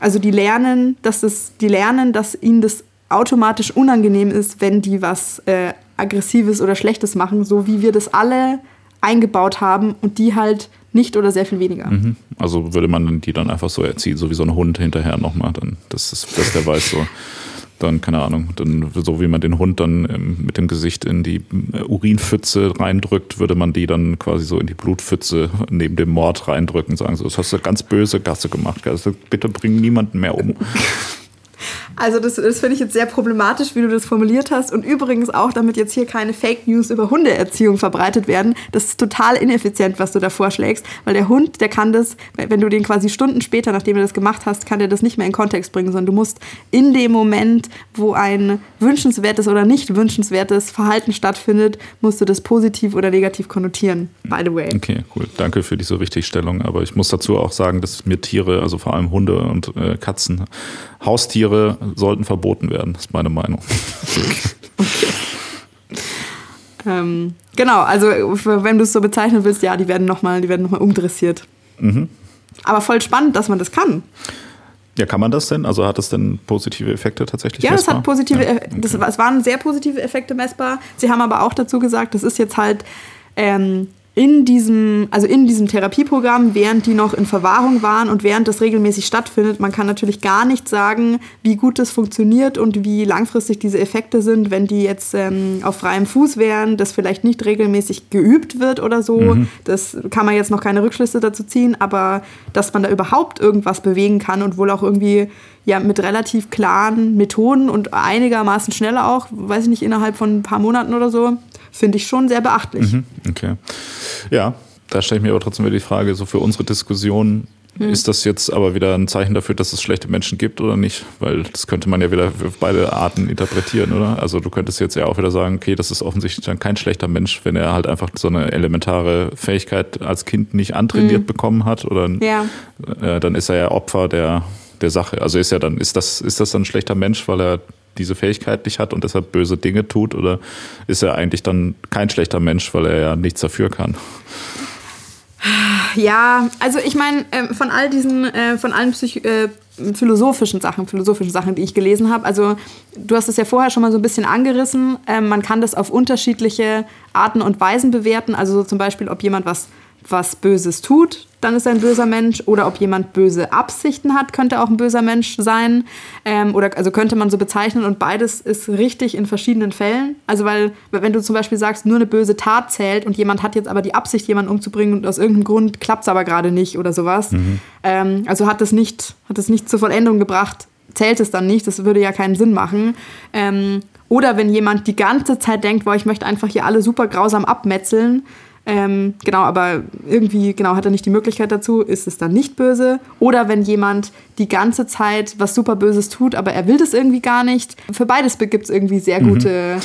Also die lernen, dass es, die lernen, dass ihnen das automatisch unangenehm ist, wenn die was äh, Aggressives oder Schlechtes machen, so wie wir das alle eingebaut haben und die halt nicht oder sehr viel weniger. Mhm. Also würde man die dann einfach so erziehen, so wie so ein Hund hinterher nochmal, dann, dass, ist, dass der weiß so, dann, keine Ahnung, dann so wie man den Hund dann ähm, mit dem Gesicht in die äh, Urinpfütze reindrückt, würde man die dann quasi so in die Blutpfütze neben dem Mord reindrücken, sagen so, das hast du ganz böse Gasse gemacht, also bitte bring niemanden mehr um. Also das, das finde ich jetzt sehr problematisch, wie du das formuliert hast. Und übrigens auch, damit jetzt hier keine Fake News über Hundeerziehung verbreitet werden, das ist total ineffizient, was du da vorschlägst, weil der Hund, der kann das, wenn du den quasi Stunden später, nachdem du das gemacht hast, kann der das nicht mehr in Kontext bringen, sondern du musst in dem Moment, wo ein wünschenswertes oder nicht wünschenswertes Verhalten stattfindet, musst du das positiv oder negativ konnotieren, by the way. Okay, cool. Danke für diese Richtigstellung. Aber ich muss dazu auch sagen, dass mir Tiere, also vor allem Hunde und äh, Katzen, Haustiere sollten verboten werden, ist meine Meinung. okay. Ähm, genau, also wenn du es so bezeichnen willst, ja, die werden nochmal noch, umdressiert. Mhm. Aber voll spannend, dass man das kann. Ja, kann man das denn? Also hat es denn positive Effekte tatsächlich ja, messbar? Ja, es hat positive, ja, okay. das, es waren sehr positive Effekte messbar. Sie haben aber auch dazu gesagt, das ist jetzt halt ähm, in diesem, also in diesem Therapieprogramm, während die noch in Verwahrung waren und während das regelmäßig stattfindet, man kann natürlich gar nicht sagen, wie gut das funktioniert und wie langfristig diese Effekte sind, wenn die jetzt ähm, auf freiem Fuß wären, das vielleicht nicht regelmäßig geübt wird oder so. Mhm. Das kann man jetzt noch keine Rückschlüsse dazu ziehen, aber dass man da überhaupt irgendwas bewegen kann und wohl auch irgendwie ja mit relativ klaren Methoden und einigermaßen schneller auch, weiß ich nicht, innerhalb von ein paar Monaten oder so, finde ich schon sehr beachtlich. Mhm, okay. Ja, da stelle ich mir aber trotzdem wieder die Frage, so für unsere Diskussion, hm. ist das jetzt aber wieder ein Zeichen dafür, dass es schlechte Menschen gibt oder nicht? Weil das könnte man ja wieder für beide Arten interpretieren, oder? Also du könntest jetzt ja auch wieder sagen, okay, das ist offensichtlich dann kein schlechter Mensch, wenn er halt einfach so eine elementare Fähigkeit als Kind nicht antrainiert hm. bekommen hat, oder ja. äh, dann ist er ja Opfer der, der Sache. Also ist ja dann, ist das, ist das dann ein schlechter Mensch, weil er diese Fähigkeit nicht hat und deshalb böse Dinge tut? Oder ist er eigentlich dann kein schlechter Mensch, weil er ja nichts dafür kann? Ja, also ich meine, äh, von all diesen, äh, von allen Psych äh, philosophischen Sachen, philosophischen Sachen, die ich gelesen habe, also du hast es ja vorher schon mal so ein bisschen angerissen, ähm, man kann das auf unterschiedliche Arten und Weisen bewerten, also so zum Beispiel, ob jemand was was Böses tut, dann ist er ein böser Mensch. Oder ob jemand böse Absichten hat, könnte auch ein böser Mensch sein. Ähm, oder also könnte man so bezeichnen. Und beides ist richtig in verschiedenen Fällen. Also weil, wenn du zum Beispiel sagst, nur eine böse Tat zählt und jemand hat jetzt aber die Absicht, jemanden umzubringen und aus irgendeinem Grund klappt es aber gerade nicht oder sowas. Mhm. Ähm, also hat es nicht, hat es nicht zur Vollendung gebracht, zählt es dann nicht. Das würde ja keinen Sinn machen. Ähm, oder wenn jemand die ganze Zeit denkt, boah, ich möchte einfach hier alle super grausam abmetzeln, ähm, genau, aber irgendwie genau hat er nicht die Möglichkeit dazu, ist es dann nicht böse. Oder wenn jemand die ganze Zeit was super Böses tut, aber er will das irgendwie gar nicht. Für beides gibt es irgendwie sehr mhm. gute.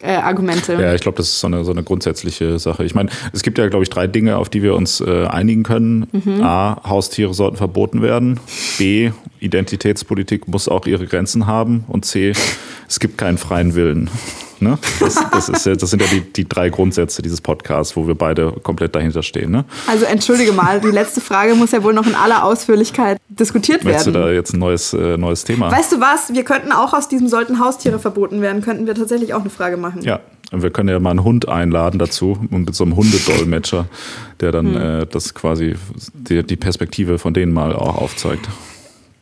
Äh, Argumente. Ja, ich glaube, das ist so eine, so eine grundsätzliche Sache. Ich meine, es gibt ja, glaube ich, drei Dinge, auf die wir uns äh, einigen können. Mhm. A, Haustiere sollten verboten werden. B, Identitätspolitik muss auch ihre Grenzen haben. Und C, es gibt keinen freien Willen. Ne? Das, das, ist, das sind ja die, die drei Grundsätze dieses Podcasts, wo wir beide komplett dahinter stehen. Ne? Also entschuldige mal, die letzte Frage muss ja wohl noch in aller Ausführlichkeit diskutiert Möchtest werden. du da jetzt ein neues, äh, neues Thema? Weißt du was? Wir könnten auch aus diesem sollten Haustiere verboten werden, könnten wir tatsächlich auch eine Frage machen. Ja, und wir können ja mal einen Hund einladen dazu und mit so einem Hundedolmetscher, der dann hm. äh, das quasi die, die Perspektive von denen mal auch aufzeigt.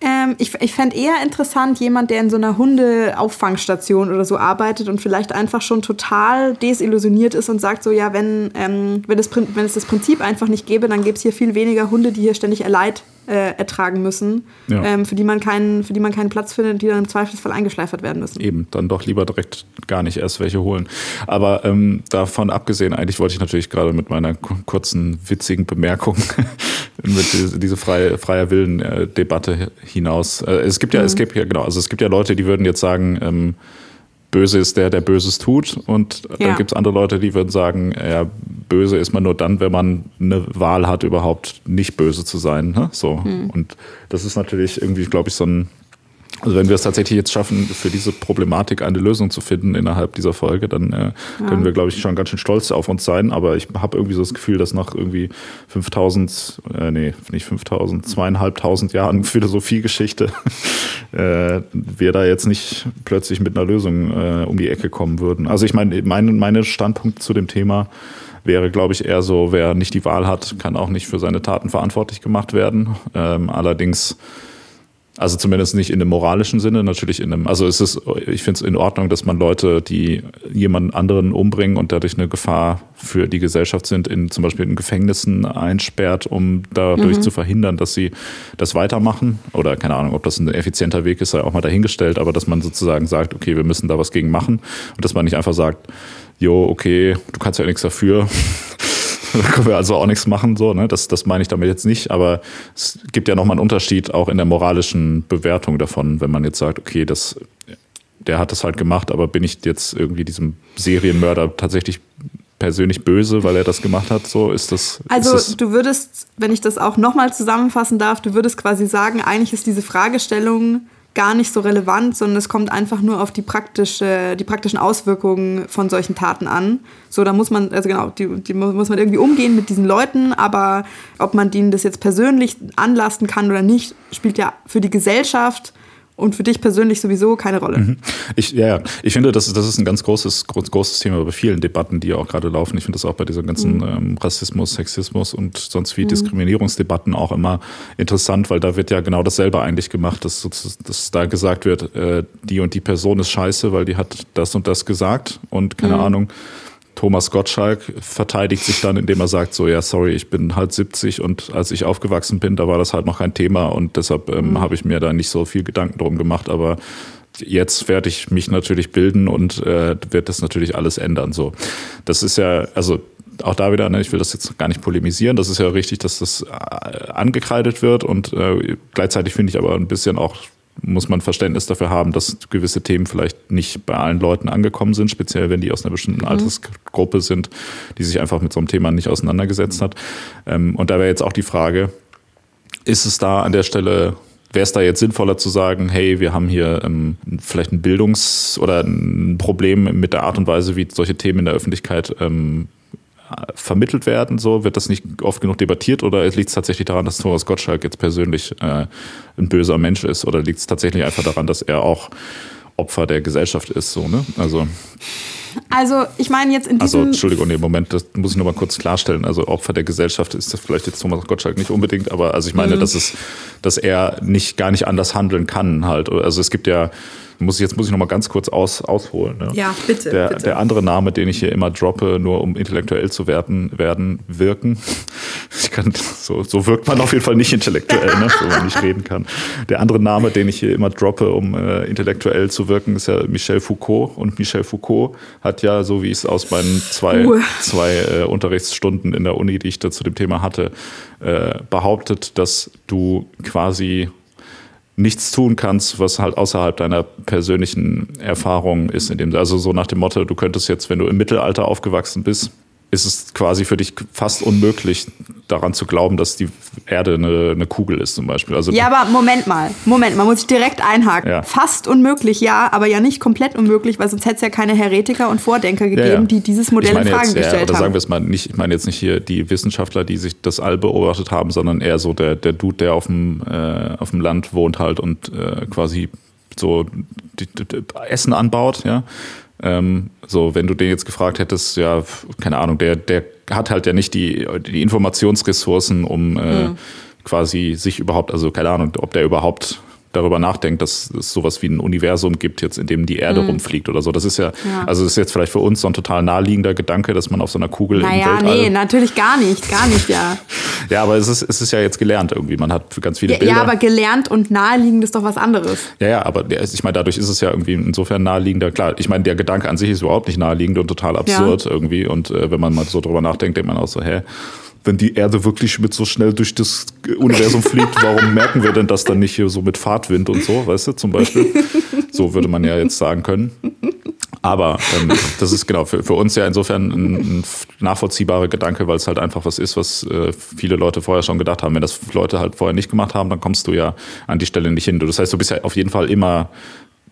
Ähm, ich ich fände eher interessant, jemand, der in so einer Hundeauffangstation oder so arbeitet und vielleicht einfach schon total desillusioniert ist und sagt so, ja, wenn, ähm, wenn, es, wenn es das Prinzip einfach nicht gäbe, dann gäbe es hier viel weniger Hunde, die hier ständig erleid äh, ertragen müssen, ja. ähm, für, die man keinen, für die man keinen Platz findet, die dann im Zweifelsfall eingeschleifert werden müssen. Eben, dann doch lieber direkt gar nicht erst welche holen. Aber ähm, davon abgesehen, eigentlich wollte ich natürlich gerade mit meiner kurzen, witzigen Bemerkung (laughs) mit diese, diese freie, freier Willen-Debatte hinaus. Äh, es gibt ja, mhm. es gibt ja, genau, also es gibt ja Leute, die würden jetzt sagen, ähm, böse ist der, der Böses tut. Und ja. dann gibt es andere Leute, die würden sagen, ja, böse ist man nur dann, wenn man eine Wahl hat, überhaupt nicht böse zu sein. Ne? So. Hm. Und das ist natürlich irgendwie, glaube ich, so ein also wenn wir es tatsächlich jetzt schaffen, für diese Problematik eine Lösung zu finden innerhalb dieser Folge, dann äh, ja. können wir, glaube ich, schon ganz schön stolz auf uns sein. Aber ich habe irgendwie so das Gefühl, dass nach irgendwie 5000, äh, nee, nicht 5000, zweieinhalbtausend Jahren (laughs) Philosophiegeschichte (laughs) äh, wir da jetzt nicht plötzlich mit einer Lösung äh, um die Ecke kommen würden. Also ich meine, mein, meine Standpunkt zu dem Thema wäre, glaube ich, eher so, wer nicht die Wahl hat, kann auch nicht für seine Taten verantwortlich gemacht werden. Ähm, allerdings also zumindest nicht in einem moralischen Sinne, natürlich in einem, also es ist, ich finde es in Ordnung, dass man Leute, die jemanden anderen umbringen und dadurch eine Gefahr für die Gesellschaft sind, in zum Beispiel in Gefängnissen einsperrt, um dadurch mhm. zu verhindern, dass sie das weitermachen. Oder keine Ahnung, ob das ein effizienter Weg ist, sei auch mal dahingestellt, aber dass man sozusagen sagt, okay, wir müssen da was gegen machen und dass man nicht einfach sagt, jo, okay, du kannst ja nichts dafür da (laughs) können wir also auch nichts machen, so, ne? Das, das meine ich damit jetzt nicht, aber es gibt ja nochmal einen Unterschied auch in der moralischen Bewertung davon, wenn man jetzt sagt, okay, das, der hat das halt gemacht, aber bin ich jetzt irgendwie diesem Serienmörder tatsächlich persönlich böse, weil er das gemacht hat, so ist das. Also ist das du würdest, wenn ich das auch nochmal zusammenfassen darf, du würdest quasi sagen, eigentlich ist diese Fragestellung gar nicht so relevant, sondern es kommt einfach nur auf die, praktische, die praktischen Auswirkungen von solchen Taten an. So, da muss man, also genau, die, die muss man irgendwie umgehen mit diesen Leuten, aber ob man denen das jetzt persönlich anlasten kann oder nicht, spielt ja für die Gesellschaft und für dich persönlich sowieso keine Rolle. Mhm. Ich, ja, ich finde, das ist, das ist ein ganz großes, großes Thema bei vielen Debatten, die auch gerade laufen. Ich finde das auch bei diesen ganzen mhm. ähm, Rassismus, Sexismus und sonst wie mhm. Diskriminierungsdebatten auch immer interessant, weil da wird ja genau dasselbe eigentlich gemacht, dass, dass da gesagt wird, äh, die und die Person ist scheiße, weil die hat das und das gesagt und keine mhm. Ahnung Thomas Gottschalk verteidigt sich dann, indem er sagt, so ja, sorry, ich bin halt 70 und als ich aufgewachsen bin, da war das halt noch kein Thema und deshalb ähm, mhm. habe ich mir da nicht so viel Gedanken drum gemacht, aber jetzt werde ich mich natürlich bilden und äh, wird das natürlich alles ändern. So, das ist ja, also auch da wieder, ne, ich will das jetzt gar nicht polemisieren, das ist ja richtig, dass das äh, angekreidet wird und äh, gleichzeitig finde ich aber ein bisschen auch muss man Verständnis dafür haben, dass gewisse Themen vielleicht nicht bei allen Leuten angekommen sind, speziell wenn die aus einer bestimmten mhm. Altersgruppe sind, die sich einfach mit so einem Thema nicht auseinandergesetzt hat. Ähm, und da wäre jetzt auch die Frage, ist es da an der Stelle wäre es da jetzt sinnvoller zu sagen, hey, wir haben hier ähm, vielleicht ein Bildungs- oder ein Problem mit der Art und Weise, wie solche Themen in der Öffentlichkeit ähm, vermittelt werden? So wird das nicht oft genug debattiert oder liegt es tatsächlich daran, dass Thomas Gottschalk jetzt persönlich äh, ein böser Mensch ist oder liegt es tatsächlich einfach daran, dass er auch Opfer der Gesellschaft ist? So ne? Also also ich meine jetzt in also, diesem... Also Entschuldigung, nee, Moment, das muss ich nur mal kurz klarstellen. Also Opfer der Gesellschaft ist das vielleicht jetzt Thomas Gottschalk nicht unbedingt, aber also ich meine, mhm. dass es, dass er nicht gar nicht anders handeln kann halt. Also es gibt ja muss ich, jetzt muss ich noch mal ganz kurz aus, ausholen. Ne? Ja, bitte der, bitte. der andere Name, den ich hier immer droppe, nur um intellektuell zu werden, werden wirken. (laughs) Ich kann, so, so wirkt man auf jeden Fall nicht intellektuell, ne? wenn man nicht reden kann. Der andere Name, den ich hier immer droppe, um äh, intellektuell zu wirken, ist ja Michel Foucault. Und Michel Foucault hat ja, so wie ich es aus meinen zwei, zwei äh, Unterrichtsstunden in der Uni, die ich da zu dem Thema hatte, äh, behauptet, dass du quasi nichts tun kannst, was halt außerhalb deiner persönlichen Erfahrung ist. In dem, also so nach dem Motto, du könntest jetzt, wenn du im Mittelalter aufgewachsen bist, ist es quasi für dich fast unmöglich, daran zu glauben, dass die Erde eine, eine Kugel ist zum Beispiel. Also ja, aber Moment mal, Moment, man muss sich direkt einhaken. Ja. Fast unmöglich, ja, aber ja nicht komplett unmöglich, weil sonst hätte es ja keine Heretiker und Vordenker gegeben, ja, ja. die dieses Modell in Frage jetzt, gestellt oder haben. sagen wir es mal nicht, ich meine jetzt nicht hier die Wissenschaftler, die sich das all beobachtet haben, sondern eher so der, der Dude, der auf dem, äh, auf dem Land wohnt halt und äh, quasi so die, die, die Essen anbaut, ja ähm, so, wenn du den jetzt gefragt hättest, ja, keine Ahnung, der, der hat halt ja nicht die, die Informationsressourcen, um äh, mhm. quasi sich überhaupt, also keine Ahnung, ob der überhaupt darüber nachdenkt, dass es sowas wie ein Universum gibt, jetzt in dem die Erde mhm. rumfliegt oder so. Das ist ja, ja, also das ist jetzt vielleicht für uns so ein total naheliegender Gedanke, dass man auf so einer Kugel naja, im Weltall... nee, natürlich gar nicht, gar nicht, ja. (laughs) ja, aber es ist, es ist ja jetzt gelernt irgendwie. Man hat ganz viele ja, Bilder. Ja, aber gelernt und naheliegend ist doch was anderes. Ja, ja, aber ich meine, dadurch ist es ja irgendwie insofern naheliegender. Klar, ich meine, der Gedanke an sich ist überhaupt nicht naheliegend und total absurd ja. irgendwie. Und äh, wenn man mal so drüber nachdenkt, denkt man auch so, hä, wenn die Erde wirklich mit so schnell durch das Universum fliegt, (laughs) warum merken wir denn das dann nicht hier so mit Fahrtwind und so, weißt du, zum Beispiel? So würde man ja jetzt sagen können. Aber ähm, das ist genau für, für uns ja insofern ein, ein nachvollziehbarer Gedanke, weil es halt einfach was ist, was äh, viele Leute vorher schon gedacht haben. Wenn das Leute halt vorher nicht gemacht haben, dann kommst du ja an die Stelle nicht hin. Das heißt, du bist ja auf jeden Fall immer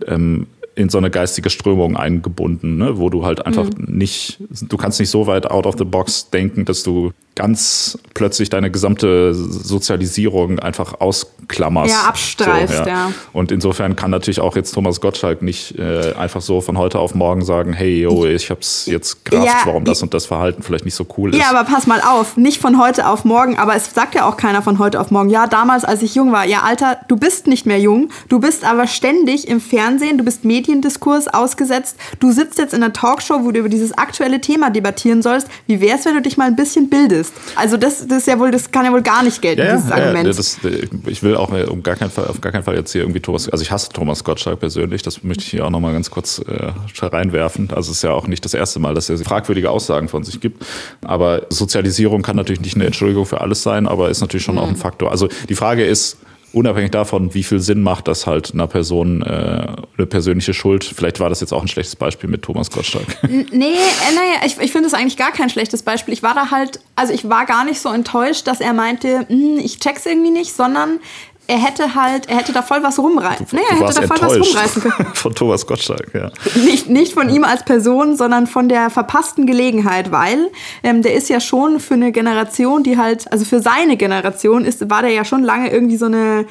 ähm, in so eine geistige Strömung eingebunden, ne? wo du halt einfach mhm. nicht, du kannst nicht so weit out of the box denken, dass du ganz plötzlich deine gesamte Sozialisierung einfach ausklammerst. Ja, abstreifst, so, ja. ja. Und insofern kann natürlich auch jetzt Thomas Gottschalk nicht äh, einfach so von heute auf morgen sagen, hey, yo, ich hab's jetzt gerafft, ja, warum das und das Verhalten vielleicht nicht so cool ist. Ja, aber pass mal auf, nicht von heute auf morgen, aber es sagt ja auch keiner von heute auf morgen. Ja, damals, als ich jung war, ja, Alter, du bist nicht mehr jung, du bist aber ständig im Fernsehen, du bist Mediendiskurs ausgesetzt, du sitzt jetzt in einer Talkshow, wo du über dieses aktuelle Thema debattieren sollst. Wie wär's, wenn du dich mal ein bisschen bildest? Ist. Also das, das ist ja wohl, das kann ja wohl gar nicht gelten, ja, dieses ja, Argument. Ja, das, ich will auch um gar keinen Fall, auf gar keinen Fall jetzt hier irgendwie Thomas, also ich hasse Thomas Gottschalk persönlich, das möchte ich hier auch nochmal ganz kurz äh, reinwerfen. Also es ist ja auch nicht das erste Mal, dass er fragwürdige Aussagen von sich gibt. Aber Sozialisierung kann natürlich nicht eine Entschuldigung für alles sein, aber ist natürlich schon mhm. auch ein Faktor. Also die Frage ist, unabhängig davon, wie viel Sinn macht das halt einer Person äh, eine persönliche Schuld. Vielleicht war das jetzt auch ein schlechtes Beispiel mit Thomas Gottschalk. (laughs) Nee, äh, naja, ich, ich finde es eigentlich gar kein schlechtes Beispiel. Ich war da halt, also ich war gar nicht so enttäuscht, dass er meinte, hm, ich check's irgendwie nicht, sondern er hätte halt, er hätte da voll was rumreißen. Nee, er hätte da voll was rumreißen können. (laughs) Von Thomas Gottschalk, ja. Nicht, nicht von ihm als Person, sondern von der verpassten Gelegenheit, weil ähm, der ist ja schon für eine Generation, die halt, also für seine Generation ist, war der ja schon lange irgendwie so eine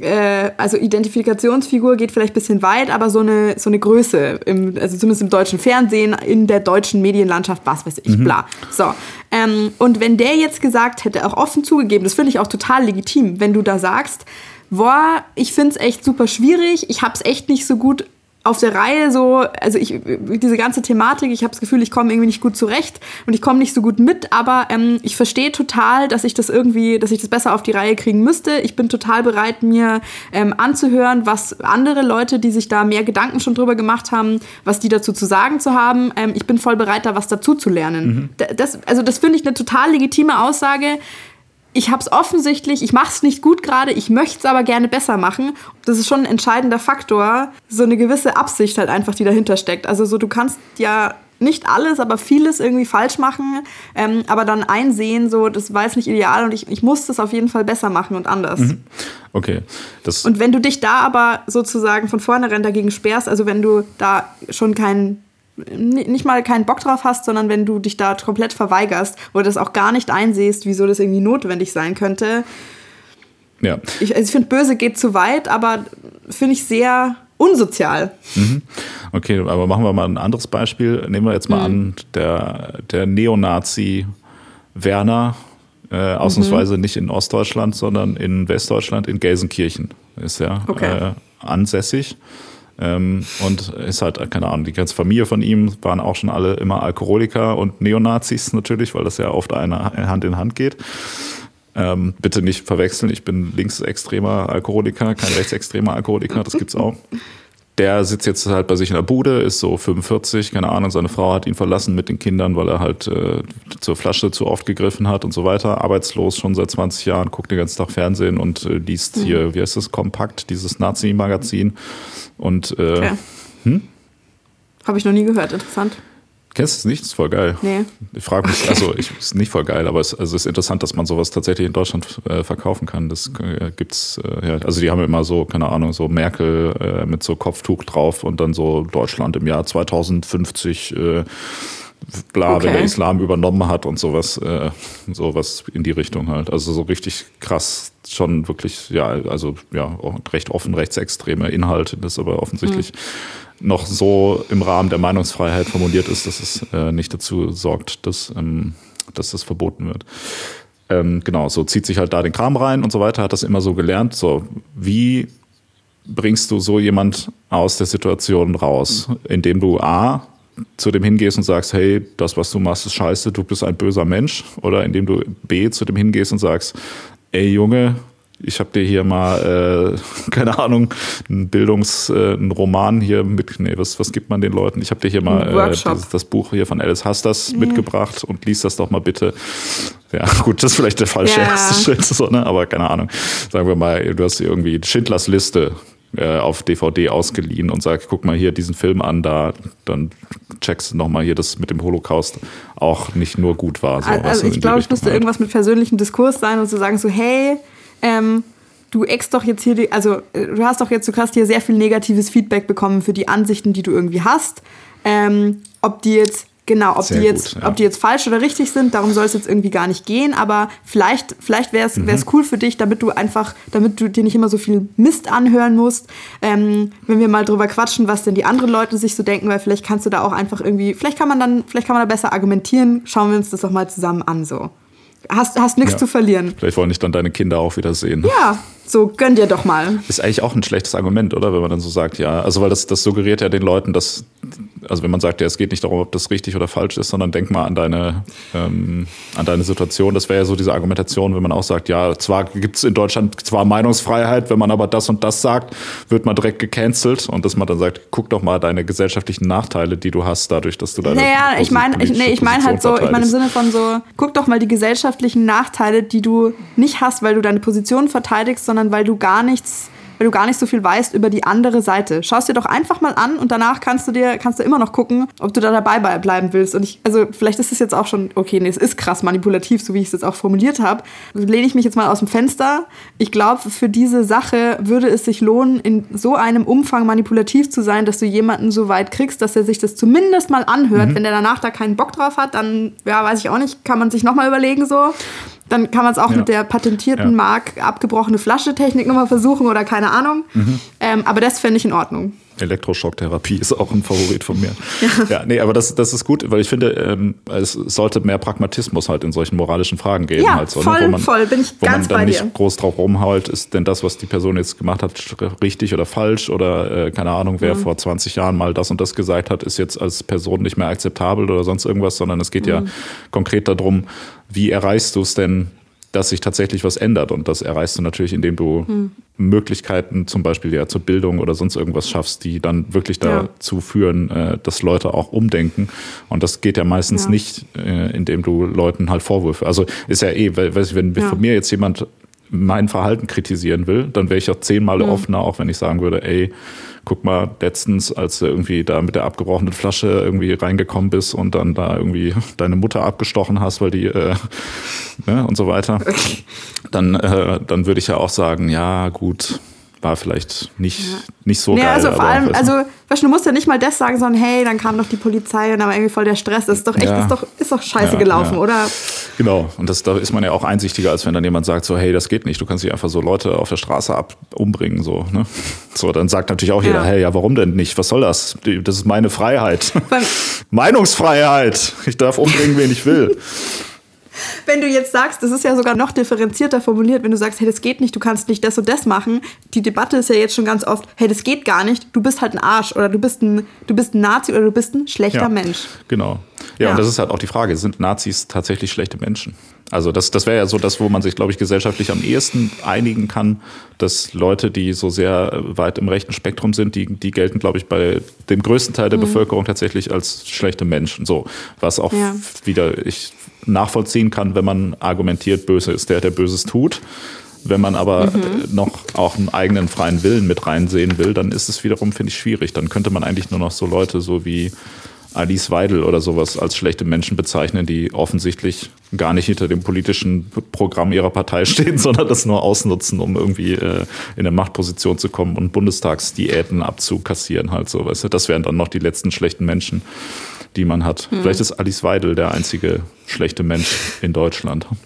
äh, also Identifikationsfigur geht vielleicht ein bisschen weit, aber so eine, so eine Größe, im, also zumindest im deutschen Fernsehen, in der deutschen Medienlandschaft, was weiß ich, mhm. bla. So. Ähm, und wenn der jetzt gesagt hätte, auch offen zugegeben, das finde ich auch total legitim, wenn du da sagst, boah, ich finde es echt super schwierig, ich habe es echt nicht so gut auf der Reihe so, also ich, diese ganze Thematik, ich habe das Gefühl, ich komme irgendwie nicht gut zurecht und ich komme nicht so gut mit, aber ähm, ich verstehe total, dass ich das irgendwie, dass ich das besser auf die Reihe kriegen müsste. Ich bin total bereit, mir ähm, anzuhören, was andere Leute, die sich da mehr Gedanken schon drüber gemacht haben, was die dazu zu sagen zu haben. Ähm, ich bin voll bereit, da was dazu zu lernen. Mhm. Das, also das finde ich eine total legitime Aussage ich habe es offensichtlich, ich mache es nicht gut gerade, ich möchte es aber gerne besser machen. Das ist schon ein entscheidender Faktor, so eine gewisse Absicht halt einfach, die dahinter steckt. Also so, du kannst ja nicht alles, aber vieles irgendwie falsch machen, ähm, aber dann einsehen, so, das war jetzt nicht ideal und ich, ich muss das auf jeden Fall besser machen und anders. Mhm. Okay. Das und wenn du dich da aber sozusagen von vornherein dagegen sperrst, also wenn du da schon keinen nicht mal keinen Bock drauf hast, sondern wenn du dich da komplett verweigerst oder das auch gar nicht einsiehst, wieso das irgendwie notwendig sein könnte. Ja. Ich, also ich finde, böse geht zu weit, aber finde ich sehr unsozial. Mhm. Okay, aber machen wir mal ein anderes Beispiel. Nehmen wir jetzt mal mhm. an, der, der Neonazi Werner, äh, ausnahmsweise mhm. nicht in Ostdeutschland, sondern in Westdeutschland, in Gelsenkirchen ist er okay. äh, ansässig. Ähm, und ist halt, keine Ahnung, die ganze Familie von ihm waren auch schon alle immer Alkoholiker und Neonazis natürlich, weil das ja oft eine Hand in Hand geht. Ähm, bitte nicht verwechseln, ich bin linksextremer Alkoholiker, kein rechtsextremer Alkoholiker, das gibt's auch (laughs) der sitzt jetzt halt bei sich in der Bude, ist so 45, keine Ahnung, seine Frau hat ihn verlassen mit den Kindern, weil er halt äh, zur Flasche zu oft gegriffen hat und so weiter. Arbeitslos schon seit 20 Jahren, guckt den ganzen Tag Fernsehen und äh, liest mhm. hier, wie heißt das, Kompakt, dieses Nazi-Magazin. Und äh, okay. hm? habe ich noch nie gehört, interessant. Kennst du es nicht? Das ist voll geil. Nee. Ich frage mich, also ich (laughs) ist nicht voll geil, aber es also ist interessant, dass man sowas tatsächlich in Deutschland äh, verkaufen kann. Das äh, gibt's äh, ja, also die haben immer so, keine Ahnung, so Merkel äh, mit so Kopftuch drauf und dann so Deutschland im Jahr 2050 äh, bla, okay. wenn der Islam übernommen hat und sowas, äh, sowas in die Richtung halt. Also so richtig krass, schon wirklich, ja, also ja, recht offen rechtsextreme Inhalte, das aber offensichtlich hm noch so im Rahmen der Meinungsfreiheit formuliert ist, dass es äh, nicht dazu sorgt, dass, ähm, dass das verboten wird. Ähm, genau, so zieht sich halt da den Kram rein und so weiter, hat das immer so gelernt. So, wie bringst du so jemand aus der Situation raus, indem du A, zu dem hingehst und sagst, hey, das, was du machst, ist scheiße, du bist ein böser Mensch. Oder indem du B, zu dem hingehst und sagst, ey Junge, ich habe dir hier mal, äh, (laughs) keine Ahnung, einen Bildungs-, äh, einen Roman hier mit, nee, was, was gibt man den Leuten? Ich habe dir hier mal äh, das, das, Buch hier von Alice Hastas ja. mitgebracht und lies das doch mal bitte. Ja, (laughs) gut, das ist vielleicht der falsche ja. erste Schritt, so, ne? aber keine Ahnung. Sagen wir mal, du hast irgendwie Schindlers Liste äh, auf DVD ausgeliehen und sagst, guck mal hier diesen Film an, da dann checkst du nochmal hier, dass mit dem Holocaust auch nicht nur gut war. So, also ich glaube, es müsste halt. irgendwas mit persönlichem Diskurs sein und zu sagen so, hey, ähm, du ex doch jetzt hier, die, also äh, du hast doch jetzt, du hast hier sehr viel negatives Feedback bekommen für die Ansichten, die du irgendwie hast. Ähm, ob die jetzt Genau, ob die, jetzt, gut, ja. ob die jetzt falsch oder richtig sind, darum soll es jetzt irgendwie gar nicht gehen. Aber vielleicht, vielleicht wäre es mhm. cool für dich, damit du einfach, damit du dir nicht immer so viel Mist anhören musst, ähm, wenn wir mal drüber quatschen, was denn die anderen Leute sich so denken, weil vielleicht kannst du da auch einfach irgendwie, vielleicht kann man dann, vielleicht kann man da besser argumentieren. Schauen wir uns das doch mal zusammen an so. Hast, hast nichts ja. zu verlieren. Vielleicht wollen dich dann deine Kinder auch wieder sehen. Ja, so gönn dir doch mal. Ist eigentlich auch ein schlechtes Argument, oder? Wenn man dann so sagt, ja. Also, weil das, das suggeriert ja den Leuten, dass, also wenn man sagt, ja, es geht nicht darum, ob das richtig oder falsch ist, sondern denk mal an deine, ähm, an deine Situation. Das wäre ja so diese Argumentation, wenn man auch sagt, ja, zwar gibt es in Deutschland zwar Meinungsfreiheit, wenn man aber das und das sagt, wird man direkt gecancelt und dass man dann sagt, guck doch mal deine gesellschaftlichen Nachteile, die du hast, dadurch, dass du deine Naja, ich meine, ich, nee, ich meine halt so, ich meine im Sinne von so, guck doch mal die gesellschaftlichen Nachteile, die du nicht hast, weil du deine Position verteidigst, sondern weil du gar nichts weil du gar nicht so viel weißt über die andere Seite. Schau es dir doch einfach mal an und danach kannst du dir, kannst du immer noch gucken, ob du da dabei bleiben willst. Und ich, also vielleicht ist es jetzt auch schon, okay, nee, es ist krass manipulativ, so wie ich es jetzt auch formuliert habe. Also lehne ich mich jetzt mal aus dem Fenster. Ich glaube, für diese Sache würde es sich lohnen, in so einem Umfang manipulativ zu sein, dass du jemanden so weit kriegst, dass er sich das zumindest mal anhört. Mhm. Wenn der danach da keinen Bock drauf hat, dann, ja, weiß ich auch nicht, kann man sich nochmal überlegen so. Dann kann man es auch ja. mit der patentierten ja. Mark abgebrochene Flasche-Technik nochmal versuchen oder keine Ahnung. Mhm. Ähm, aber das fände ich in Ordnung. Elektroschocktherapie ist auch ein Favorit von mir. Ja, ja nee, aber das, das ist gut, weil ich finde, ähm, es sollte mehr Pragmatismus halt in solchen moralischen Fragen geben. Ja, halt so, voll, ne? wo man, voll, bin ich wo ganz man dann nicht dir. groß drauf rumhaut, ist denn das, was die Person jetzt gemacht hat, richtig oder falsch oder äh, keine Ahnung, wer mhm. vor 20 Jahren mal das und das gesagt hat, ist jetzt als Person nicht mehr akzeptabel oder sonst irgendwas, sondern es geht mhm. ja konkret darum, wie erreichst du es denn, dass sich tatsächlich was ändert. Und das erreichst du natürlich, indem du hm. Möglichkeiten zum Beispiel ja zur Bildung oder sonst irgendwas schaffst, die dann wirklich dazu ja. führen, äh, dass Leute auch umdenken. Und das geht ja meistens ja. nicht, äh, indem du Leuten halt Vorwürfe. Also ist ja eh, weiß ich, wenn ja. von mir jetzt jemand mein Verhalten kritisieren will, dann wäre ich auch zehnmal hm. offener, auch wenn ich sagen würde, ey, guck mal, letztens, als du irgendwie da mit der abgebrochenen Flasche irgendwie reingekommen bist und dann da irgendwie (laughs) deine Mutter abgestochen hast, weil die äh, ne, und so weiter, dann, äh, dann würde ich ja auch sagen, ja, gut, war vielleicht nicht, ja. nicht so nee, geil. Also vor allem, also weißt du, du musst ja nicht mal das sagen, sondern hey, dann kam doch die Polizei und da war irgendwie voll der Stress. Das ist doch echt, ja. ist doch, ist doch scheiße ja, gelaufen, oder? Genau, und das, da ist man ja auch einsichtiger, als wenn dann jemand sagt, so, hey, das geht nicht, du kannst nicht einfach so Leute auf der Straße ab umbringen. So, ne? so, dann sagt natürlich auch jeder, hey, ja, warum denn nicht? Was soll das? Das ist meine Freiheit. (laughs) Meinungsfreiheit. Ich darf umbringen, wen ich will. (laughs) (laughs) wenn du jetzt sagst, das ist ja sogar noch differenzierter formuliert, wenn du sagst, hey, das geht nicht, du kannst nicht das und das machen. Die Debatte ist ja jetzt schon ganz oft, hey, das geht gar nicht, du bist halt ein Arsch oder du bist ein, du bist ein Nazi oder du bist ein schlechter ja, Mensch. Genau. Ja, ja, und das ist halt auch die Frage, sind Nazis tatsächlich schlechte Menschen? Also das, das wäre ja so das, wo man sich, glaube ich, gesellschaftlich am ehesten einigen kann, dass Leute, die so sehr weit im rechten Spektrum sind, die, die gelten, glaube ich, bei dem größten Teil der mhm. Bevölkerung tatsächlich als schlechte Menschen. So, was auch ja. wieder, ich nachvollziehen kann, wenn man argumentiert, böse ist der, der Böses tut. Wenn man aber mhm. noch auch einen eigenen freien Willen mit reinsehen will, dann ist es wiederum, finde ich, schwierig. Dann könnte man eigentlich nur noch so Leute so wie Alice Weidel oder sowas als schlechte Menschen bezeichnen, die offensichtlich gar nicht hinter dem politischen Programm ihrer Partei (laughs) stehen, sondern das nur ausnutzen, um irgendwie äh, in eine Machtposition zu kommen und Bundestagsdiäten abzukassieren halt so, weißt du? Das wären dann noch die letzten schlechten Menschen die man hat. Hm. Vielleicht ist Alice Weidel der einzige schlechte Mensch in Deutschland. (laughs)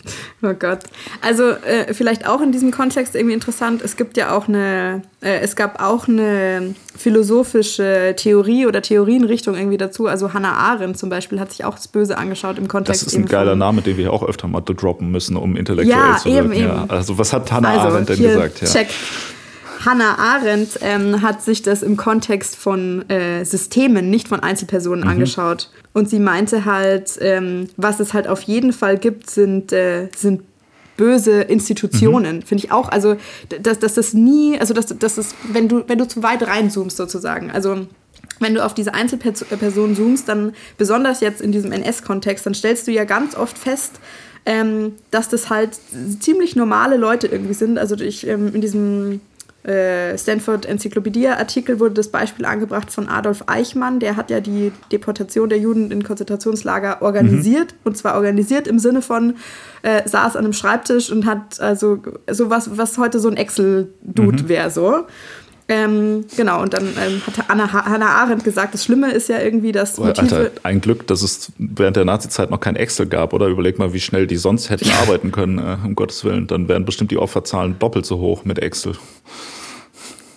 Oh Gott. Also äh, vielleicht auch in diesem Kontext irgendwie interessant. Es gibt ja auch eine, äh, es gab auch eine philosophische Theorie oder Theorienrichtung irgendwie dazu. Also Hannah Arendt zum Beispiel hat sich auch das Böse angeschaut im Kontext. Das ist ein geiler Name, den wir auch öfter mal droppen müssen, um intellektuell ja, zu werden. Eben, ja, eben. Also was hat Hannah also, Arendt denn gesagt? Ja. Check. Hannah Arendt ähm, hat sich das im Kontext von äh, Systemen, nicht von Einzelpersonen mhm. angeschaut. Und sie meinte halt, ähm, was es halt auf jeden Fall gibt, sind, äh, sind böse Institutionen. Mhm. Finde ich auch. Also, dass, dass das nie, also dass, dass das, wenn du, wenn du zu weit reinzoomst sozusagen, also wenn du auf diese Einzelperson zoomst, dann besonders jetzt in diesem NS-Kontext, dann stellst du ja ganz oft fest, ähm, dass das halt ziemlich normale Leute irgendwie sind. Also ich ähm, in diesem äh, Stanford Enzyklopädie-Artikel wurde das Beispiel angebracht von Adolf Eichmann. Der hat ja die Deportation der Juden in Konzentrationslager organisiert. Mhm. Und zwar organisiert im Sinne von, äh, saß an einem Schreibtisch und hat also sowas, was heute so ein Excel-Dude mhm. wäre so. Ähm, genau, und dann ähm, hat Anna, Hannah Arendt gesagt, das Schlimme ist ja irgendwie, dass Motive... Alter, ein Glück, dass es während der Nazizeit noch kein Excel gab, oder? Überleg mal, wie schnell die sonst hätten (laughs) arbeiten können, äh, um Gottes Willen. Dann wären bestimmt die Opferzahlen doppelt so hoch mit Excel.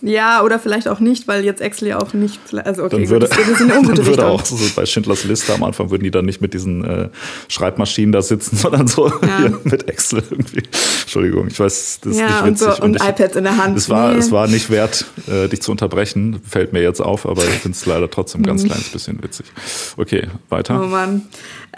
Ja, oder vielleicht auch nicht, weil jetzt Excel ja auch nicht. Also okay, dann würde, gut, das ist eine dann würde (laughs) auch so bei Schindlers Liste am Anfang würden die dann nicht mit diesen äh, Schreibmaschinen da sitzen, (laughs) sondern so ja. mit Excel irgendwie. Entschuldigung, ich weiß, das ist ja, nicht witzig. Und, so, und, und ich, iPads in der Hand. Es war, nee. es war nicht wert, äh, dich zu unterbrechen, fällt mir jetzt auf, aber ich finde es leider trotzdem ganz mhm. kleines bisschen witzig. Okay, weiter. Oh Mann.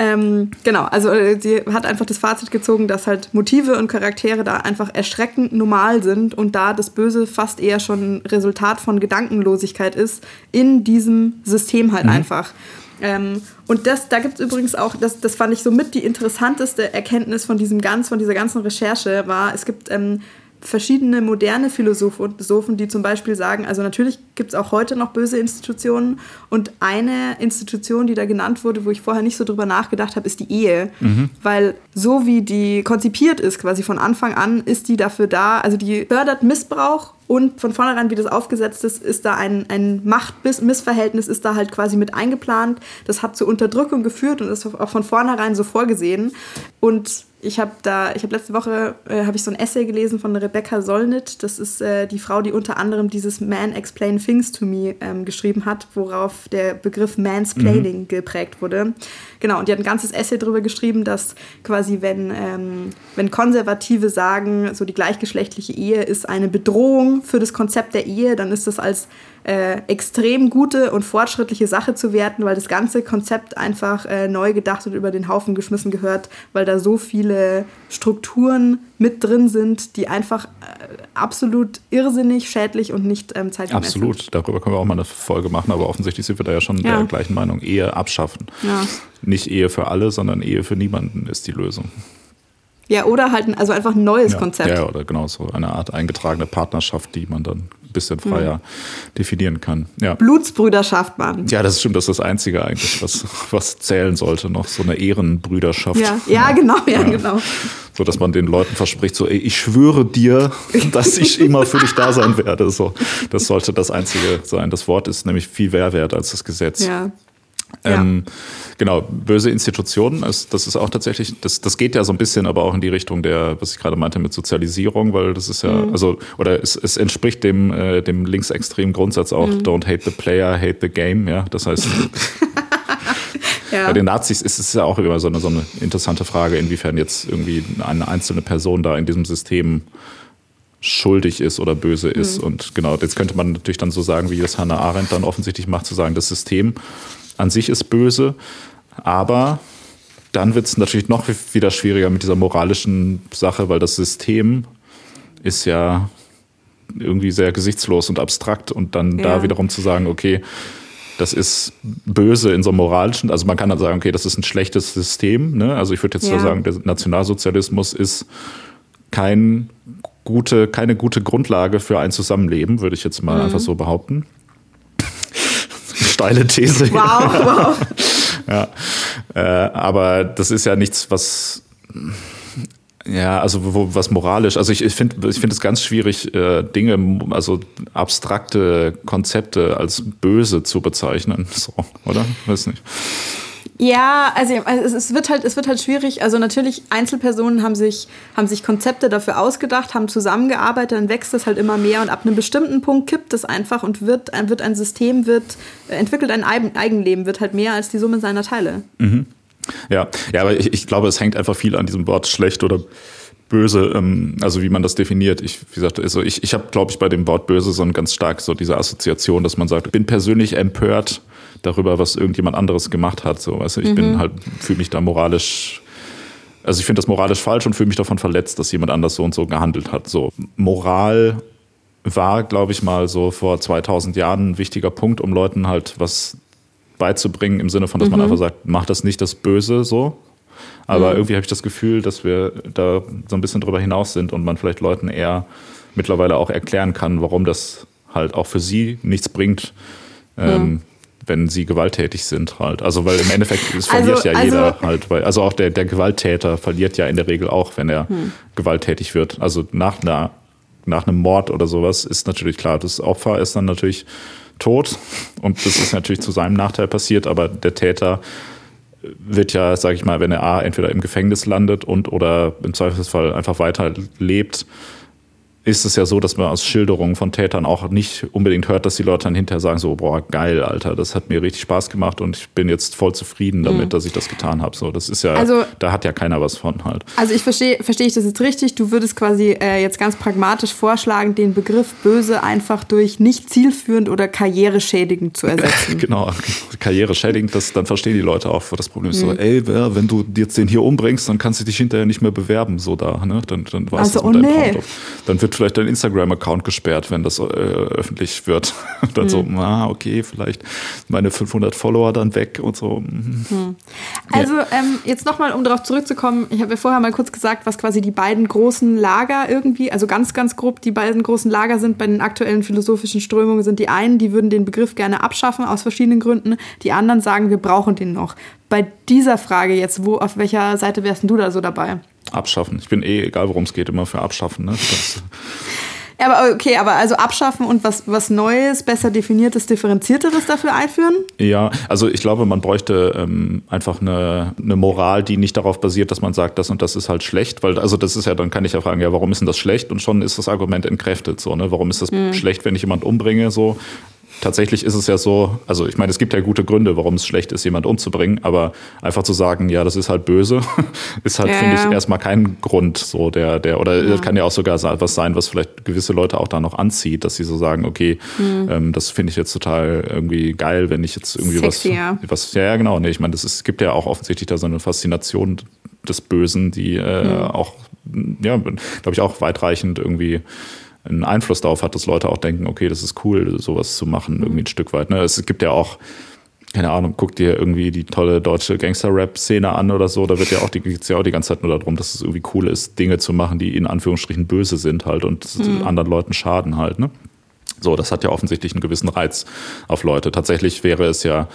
Ähm, genau, also äh, sie hat einfach das Fazit gezogen, dass halt Motive und Charaktere da einfach erschreckend normal sind und da das Böse fast eher schon Resultat von Gedankenlosigkeit ist, in diesem System halt mhm. einfach. Ähm, und das, da gibt es übrigens auch, das, das fand ich somit die interessanteste Erkenntnis von diesem ganz, von dieser ganzen Recherche, war, es gibt ähm, verschiedene moderne Philosophen, die zum Beispiel sagen, also natürlich gibt es auch heute noch böse Institutionen und eine Institution, die da genannt wurde, wo ich vorher nicht so drüber nachgedacht habe, ist die Ehe. Mhm. Weil so wie die konzipiert ist, quasi von Anfang an, ist die dafür da, also die fördert Missbrauch und von vornherein, wie das aufgesetzt ist, ist da ein, ein Machtmissverhältnis, ist da halt quasi mit eingeplant. Das hat zur Unterdrückung geführt und ist auch von vornherein so vorgesehen. Und ich habe da, ich habe letzte Woche äh, habe ich so ein Essay gelesen von Rebecca Solnit. Das ist äh, die Frau, die unter anderem dieses Man Explain Things to Me ähm, geschrieben hat, worauf der Begriff Mansplaining mhm. geprägt wurde. Genau, und die hat ein ganzes Essay darüber geschrieben, dass quasi, wenn, ähm, wenn Konservative sagen, so die gleichgeschlechtliche Ehe ist eine Bedrohung für das Konzept der Ehe, dann ist das als äh, extrem gute und fortschrittliche Sache zu werten, weil das ganze Konzept einfach äh, neu gedacht und über den Haufen geschmissen gehört, weil da so viele Strukturen mit drin sind, die einfach äh, absolut irrsinnig, schädlich und nicht ähm, zeitgemäß Absolut, sind. darüber können wir auch mal eine Folge machen, aber offensichtlich sind wir da ja schon ja. der gleichen Meinung. Ehe abschaffen. Ja. Nicht Ehe für alle, sondern Ehe für niemanden ist die Lösung. Ja, oder halt also einfach ein neues ja, Konzept. Ja, oder genau so eine Art eingetragene Partnerschaft, die man dann bisschen freier mhm. definieren kann. Ja. Blutsbrüderschaft, Mann. Ja, das stimmt, das ist das Einzige eigentlich, was, was zählen sollte noch, so eine Ehrenbrüderschaft. Ja, ja, ja genau, ja, ja, genau. So, dass man den Leuten verspricht, so, ey, ich schwöre dir, (laughs) dass ich immer für dich da sein werde. So, das sollte das Einzige sein. Das Wort ist nämlich viel mehr wert als das Gesetz. Ja. Ähm, genau, böse Institutionen, ist, das ist auch tatsächlich, das, das geht ja so ein bisschen aber auch in die Richtung der, was ich gerade meinte mit Sozialisierung, weil das ist ja, mhm. also, oder es, es entspricht dem, äh, dem linksextremen Grundsatz auch, mhm. don't hate the player, hate the game, ja, das heißt, (laughs) (laughs) ja. bei den Nazis ist es ja auch immer so eine, so eine interessante Frage, inwiefern jetzt irgendwie eine einzelne Person da in diesem System schuldig ist oder böse ist. Mhm. Und genau, jetzt könnte man natürlich dann so sagen, wie das Hannah Arendt dann offensichtlich macht, zu sagen, das System an sich ist böse, aber dann wird es natürlich noch wieder schwieriger mit dieser moralischen Sache, weil das System ist ja irgendwie sehr gesichtslos und abstrakt und dann ja. da wiederum zu sagen, okay, das ist böse in so einem moralischen, also man kann dann sagen, okay, das ist ein schlechtes System. Ne? Also ich würde jetzt ja. sagen, der Nationalsozialismus ist kein gute, keine gute Grundlage für ein Zusammenleben, würde ich jetzt mal mhm. einfach so behaupten steile These. Wow, wow. (laughs) ja, äh, aber das ist ja nichts, was ja, also wo, was moralisch. Also ich, ich finde ich finde es ganz schwierig, äh, Dinge, also abstrakte Konzepte als böse zu bezeichnen. (laughs) So, oder? Weiß nicht. Ja, also, also es, wird halt, es wird halt schwierig. Also natürlich, Einzelpersonen haben sich, haben sich Konzepte dafür ausgedacht, haben zusammengearbeitet, dann wächst es halt immer mehr und ab einem bestimmten Punkt kippt es einfach und wird, wird ein System, wird, entwickelt ein Eigenleben, wird halt mehr als die Summe seiner Teile. Mhm. Ja, ja, aber ich, ich glaube, es hängt einfach viel an diesem Wort schlecht oder böse, ähm, also wie man das definiert. Ich, wie gesagt, also ich, ich habe, glaube ich, bei dem Wort böse so ein ganz stark so diese Assoziation, dass man sagt, ich bin persönlich empört darüber, was irgendjemand anderes gemacht hat. So, weißt du, ich mhm. bin halt, fühle mich da moralisch also ich finde das moralisch falsch und fühle mich davon verletzt, dass jemand anders so und so gehandelt hat. So Moral war, glaube ich mal, so vor 2000 Jahren ein wichtiger Punkt, um Leuten halt was beizubringen im Sinne von, dass mhm. man einfach sagt, mach das nicht das Böse so. Aber mhm. irgendwie habe ich das Gefühl, dass wir da so ein bisschen drüber hinaus sind und man vielleicht Leuten eher mittlerweile auch erklären kann, warum das halt auch für sie nichts bringt. Ähm, wenn sie gewalttätig sind halt. Also weil im Endeffekt verliert also, ja also, jeder halt, weil also auch der, der Gewalttäter verliert ja in der Regel auch, wenn er hm. gewalttätig wird. Also nach einer nach einem Mord oder sowas ist natürlich klar, das Opfer ist dann natürlich tot und das ist natürlich zu seinem Nachteil passiert, aber der Täter wird ja, sage ich mal, wenn er A entweder im Gefängnis landet und oder im Zweifelsfall einfach weiter lebt, ist es ja so, dass man aus Schilderungen von Tätern auch nicht unbedingt hört, dass die Leute dann hinterher sagen so, boah, geil, Alter, das hat mir richtig Spaß gemacht und ich bin jetzt voll zufrieden damit, mhm. dass ich das getan habe. So, das ist ja, also, da hat ja keiner was von halt. Also ich verstehe, verstehe ich das jetzt richtig. Du würdest quasi äh, jetzt ganz pragmatisch vorschlagen, den Begriff böse einfach durch nicht zielführend oder karriereschädigend zu ersetzen. (laughs) genau, karriereschädigend, das, dann verstehen die Leute auch. Das Problem ist mhm. so, ey, wenn du jetzt den hier umbringst, dann kannst du dich hinterher nicht mehr bewerben, so da, ne? Dann, dann weißt also, du oh nee. Dann wird wird vielleicht dein Instagram-Account gesperrt, wenn das äh, öffentlich wird. (laughs) Dann mhm. so, ah, okay, vielleicht meine 500 Follower dann weg und so. Mhm. Also ja. ähm, jetzt nochmal, um darauf zurückzukommen, ich habe ja vorher mal kurz gesagt, was quasi die beiden großen Lager irgendwie, also ganz, ganz grob die beiden großen Lager sind bei den aktuellen philosophischen Strömungen, sind die einen, die würden den Begriff gerne abschaffen aus verschiedenen Gründen, die anderen sagen, wir brauchen den noch. Bei dieser Frage jetzt, wo, auf welcher Seite wärst du da so dabei? Abschaffen. Ich bin eh, egal worum es geht, immer für Abschaffen. Ne? Ja, aber okay, aber also abschaffen und was, was Neues, besser definiertes, differenzierteres dafür einführen? Ja, also ich glaube, man bräuchte ähm, einfach eine, eine Moral, die nicht darauf basiert, dass man sagt, das und das ist halt schlecht, weil also das ist ja, dann kann ich ja fragen, ja, warum ist denn das schlecht? Und schon ist das Argument entkräftet, so, ne? Warum ist das mhm. schlecht, wenn ich jemand umbringe? So, tatsächlich ist es ja so, also ich meine, es gibt ja gute Gründe, warum es schlecht ist, jemand umzubringen, aber einfach zu sagen, ja, das ist halt böse, (laughs) ist halt, ja, finde ich, erstmal kein Grund, so der, der, oder ja. kann ja auch sogar was sein, was vielleicht gewisse Leute auch da noch anzieht, dass sie so sagen, okay, mhm. ähm, das finde ich jetzt total irgendwie geil, wenn ich jetzt irgendwie Sexy, was, ja. was, ja, ja, genau, nee, ich meine, das ist, es gibt ja auch offensichtlich da so eine Faszination des Bösen, die äh, mhm. auch, ja, glaube ich, auch weitreichend irgendwie einen Einfluss darauf hat, dass Leute auch denken, okay, das ist cool, sowas zu machen, irgendwie ein Stück weit. Ne? Es gibt ja auch, keine Ahnung, guck dir irgendwie die tolle deutsche Gangster-Rap-Szene an oder so, da wird ja auch die, geht's ja auch die ganze Zeit nur darum, dass es irgendwie cool ist, Dinge zu machen, die in Anführungsstrichen böse sind halt und mhm. anderen Leuten schaden halt. Ne? So, das hat ja offensichtlich einen gewissen Reiz auf Leute. Tatsächlich wäre es ja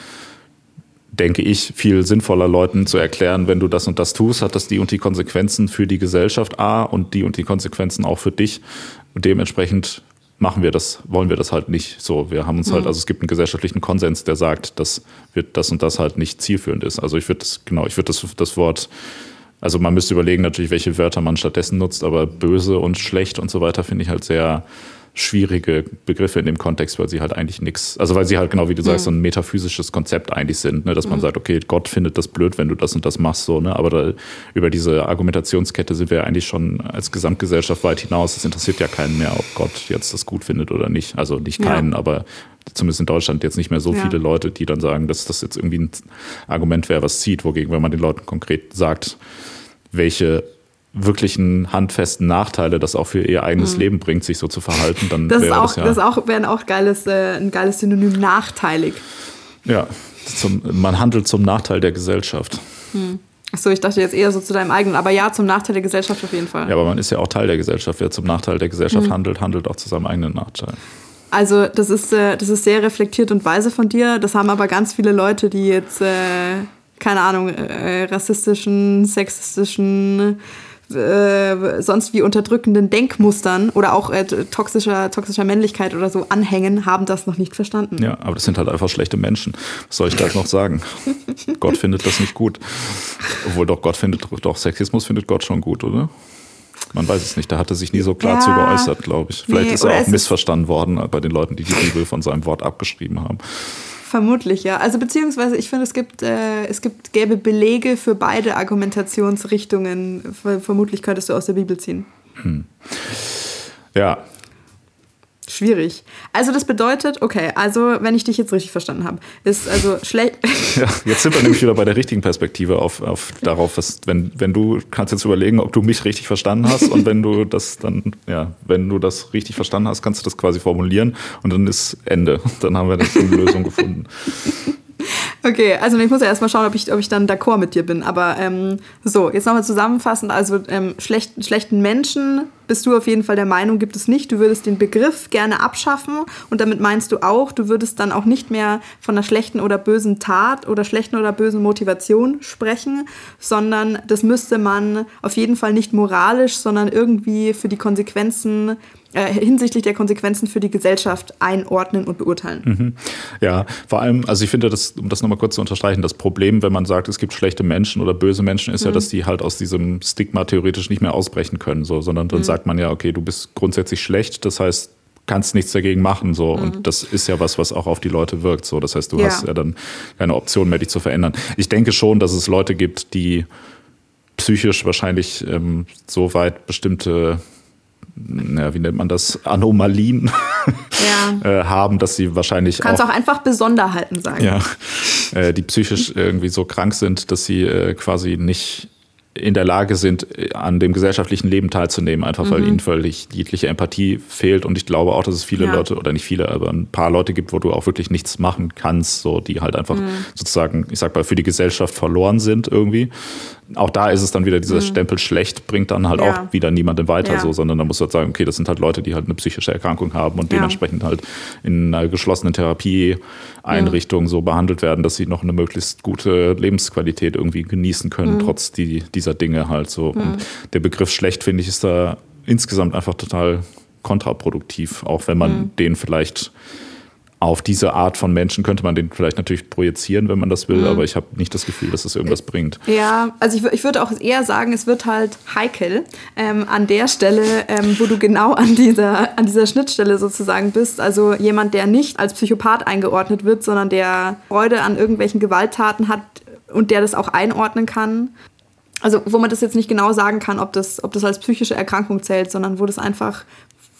denke ich, viel sinnvoller Leuten zu erklären, wenn du das und das tust, hat das die und die Konsequenzen für die Gesellschaft A und die und die Konsequenzen auch für dich. Und dementsprechend machen wir das, wollen wir das halt nicht so. Wir haben uns halt, mhm. halt, also es gibt einen gesellschaftlichen Konsens, der sagt, dass wird das und das halt nicht zielführend ist. Also ich würde das, genau, ich würde das, das Wort, also man müsste überlegen natürlich, welche Wörter man stattdessen nutzt, aber böse und schlecht und so weiter finde ich halt sehr, schwierige Begriffe in dem Kontext, weil sie halt eigentlich nichts, also weil sie halt genau wie du sagst, so ein metaphysisches Konzept eigentlich sind, ne? dass man mhm. sagt, okay, Gott findet das blöd, wenn du das und das machst, so, ne? Aber da, über diese Argumentationskette sind wir eigentlich schon als Gesamtgesellschaft weit hinaus. Es interessiert ja keinen mehr, ob Gott jetzt das gut findet oder nicht. Also nicht keinen, ja. aber zumindest in Deutschland jetzt nicht mehr so ja. viele Leute, die dann sagen, dass das jetzt irgendwie ein Argument wäre, was zieht, wogegen, wenn man den Leuten konkret sagt, welche wirklichen handfesten Nachteile das auch für ihr eigenes mhm. Leben bringt, sich so zu verhalten, dann das wäre auch, das ja. Das auch, wäre auch geiles, äh, ein geiles Synonym nachteilig. Ja, zum, man handelt zum Nachteil der Gesellschaft. Hm. Achso, ich dachte jetzt eher so zu deinem eigenen, aber ja, zum Nachteil der Gesellschaft auf jeden Fall. Ja, aber man ist ja auch Teil der Gesellschaft. Wer zum Nachteil der Gesellschaft mhm. handelt, handelt auch zu seinem eigenen Nachteil. Also, das ist, äh, das ist sehr reflektiert und weise von dir. Das haben aber ganz viele Leute, die jetzt, äh, keine Ahnung, äh, rassistischen, sexistischen, äh, sonst wie unterdrückenden Denkmustern oder auch äh, toxischer, toxischer Männlichkeit oder so anhängen, haben das noch nicht verstanden. Ja, aber das sind halt einfach schlechte Menschen. Was soll ich da noch sagen? (laughs) Gott findet das nicht gut. Obwohl doch Gott findet, doch Sexismus findet Gott schon gut, oder? Man weiß es nicht, da hat er sich nie so klar ja, zu geäußert, glaube ich. Vielleicht nee, ist er auch missverstanden worden bei den Leuten, die die Bibel von seinem Wort abgeschrieben haben Vermutlich, ja. Also beziehungsweise ich finde, es gibt, äh, es gibt gäbe Belege für beide Argumentationsrichtungen. Vermutlich könntest du aus der Bibel ziehen. Hm. Ja, Schwierig. Also das bedeutet, okay, also wenn ich dich jetzt richtig verstanden habe, ist also schlecht. (laughs) Ja, jetzt sind wir nämlich wieder bei der richtigen Perspektive auf, auf darauf, was, wenn, wenn du kannst jetzt überlegen, ob du mich richtig verstanden hast und wenn du das dann, ja, wenn du das richtig verstanden hast, kannst du das quasi formulieren und dann ist Ende. Dann haben wir eine Lösung gefunden. Okay, also ich muss ja erstmal schauen, ob ich, ob ich dann d'accord mit dir bin. Aber ähm, so, jetzt nochmal zusammenfassend. Also ähm, schlecht, schlechten Menschen bist du auf jeden Fall der Meinung, gibt es nicht. Du würdest den Begriff gerne abschaffen und damit meinst du auch, du würdest dann auch nicht mehr von einer schlechten oder bösen Tat oder schlechten oder bösen Motivation sprechen, sondern das müsste man auf jeden Fall nicht moralisch, sondern irgendwie für die Konsequenzen äh, hinsichtlich der Konsequenzen für die Gesellschaft einordnen und beurteilen. Mhm. Ja, vor allem, also ich finde, das, um das nochmal kurz zu unterstreichen, das Problem, wenn man sagt, es gibt schlechte Menschen oder böse Menschen, ist mhm. ja, dass die halt aus diesem Stigma theoretisch nicht mehr ausbrechen können, so, sondern dann mhm. sagt man ja, okay, du bist grundsätzlich schlecht, das heißt, kannst nichts dagegen machen so und mhm. das ist ja was was auch auf die Leute wirkt so das heißt du ja. hast ja dann keine Option mehr dich zu verändern ich denke schon dass es Leute gibt die psychisch wahrscheinlich ähm, so weit bestimmte ja, wie nennt man das, Anomalien (laughs) ja. äh, haben, dass sie wahrscheinlich. Du kannst auch, auch einfach Besonderheiten sagen. Ja, äh, die psychisch irgendwie so krank sind, dass sie äh, quasi nicht in der Lage sind, an dem gesellschaftlichen Leben teilzunehmen, einfach weil mhm. ihnen völlig jegliche Empathie fehlt. Und ich glaube auch, dass es viele ja. Leute, oder nicht viele, aber ein paar Leute gibt, wo du auch wirklich nichts machen kannst, so die halt einfach mhm. sozusagen, ich sag mal, für die Gesellschaft verloren sind irgendwie auch da ist es dann wieder dieser mhm. Stempel schlecht, bringt dann halt ja. auch wieder niemanden weiter ja. so, sondern da muss halt sagen, okay, das sind halt Leute, die halt eine psychische Erkrankung haben und ja. dementsprechend halt in einer geschlossenen Therapieeinrichtung so behandelt werden, dass sie noch eine möglichst gute Lebensqualität irgendwie genießen können, mhm. trotz die, dieser Dinge halt so. Und mhm. der Begriff schlecht, finde ich, ist da insgesamt einfach total kontraproduktiv, auch wenn man mhm. den vielleicht auf diese Art von Menschen könnte man den vielleicht natürlich projizieren, wenn man das will, mhm. aber ich habe nicht das Gefühl, dass das irgendwas bringt. Ja, also ich, ich würde auch eher sagen, es wird halt heikel ähm, an der Stelle, ähm, wo du genau an dieser, an dieser Schnittstelle sozusagen bist. Also jemand, der nicht als Psychopath eingeordnet wird, sondern der Freude an irgendwelchen Gewalttaten hat und der das auch einordnen kann. Also wo man das jetzt nicht genau sagen kann, ob das, ob das als psychische Erkrankung zählt, sondern wo das einfach,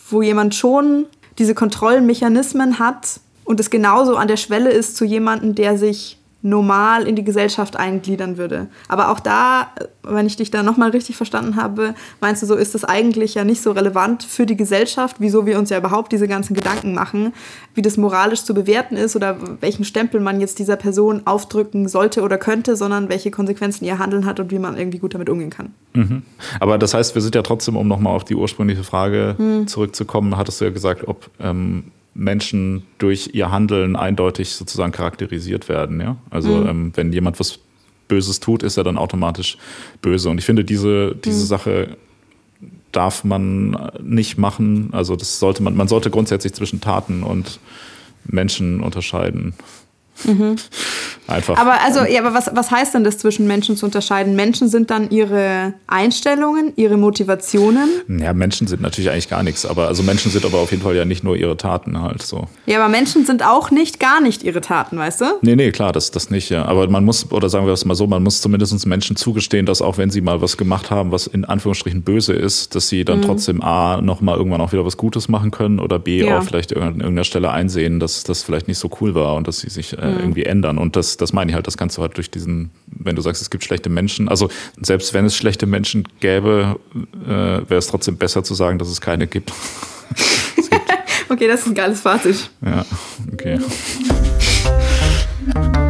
wo jemand schon diese Kontrollmechanismen hat, und es genauso an der Schwelle ist zu jemandem, der sich normal in die Gesellschaft eingliedern würde. Aber auch da, wenn ich dich da nochmal richtig verstanden habe, meinst du so, ist das eigentlich ja nicht so relevant für die Gesellschaft, wieso wir uns ja überhaupt diese ganzen Gedanken machen, wie das moralisch zu bewerten ist oder welchen Stempel man jetzt dieser Person aufdrücken sollte oder könnte, sondern welche Konsequenzen ihr Handeln hat und wie man irgendwie gut damit umgehen kann. Mhm. Aber das heißt, wir sind ja trotzdem, um nochmal auf die ursprüngliche Frage mhm. zurückzukommen, hattest du ja gesagt, ob ähm, Menschen durch ihr Handeln eindeutig sozusagen charakterisiert werden. Ja? Also mhm. ähm, wenn jemand was Böses tut, ist er dann automatisch böse. Und ich finde, diese, diese mhm. Sache darf man nicht machen. Also das sollte man, man sollte grundsätzlich zwischen Taten und Menschen unterscheiden. Mhm. Einfach. Aber also, ja, aber was, was heißt denn das zwischen Menschen zu unterscheiden? Menschen sind dann ihre Einstellungen, ihre Motivationen? Ja, Menschen sind natürlich eigentlich gar nichts, aber also Menschen sind aber auf jeden Fall ja nicht nur ihre Taten halt so. Ja, aber Menschen sind auch nicht gar nicht ihre Taten, weißt du? Nee, nee, klar, das, das nicht, ja. Aber man muss, oder sagen wir es mal so, man muss zumindest Menschen zugestehen, dass auch wenn sie mal was gemacht haben, was in Anführungsstrichen böse ist, dass sie dann mhm. trotzdem A, nochmal irgendwann auch wieder was Gutes machen können oder B, ja. auch vielleicht an irgendeiner Stelle einsehen, dass das vielleicht nicht so cool war und dass sie sich äh, mhm. irgendwie ändern. Und das, das meine ich halt, das kannst du halt durch diesen, wenn du sagst, es gibt schlechte Menschen, also selbst wenn es schlechte Menschen gäbe, äh, wäre es trotzdem besser zu sagen, dass es keine gibt. (laughs) es gibt (laughs) okay, das ist ein geiles Fazit. Ja, okay. (laughs)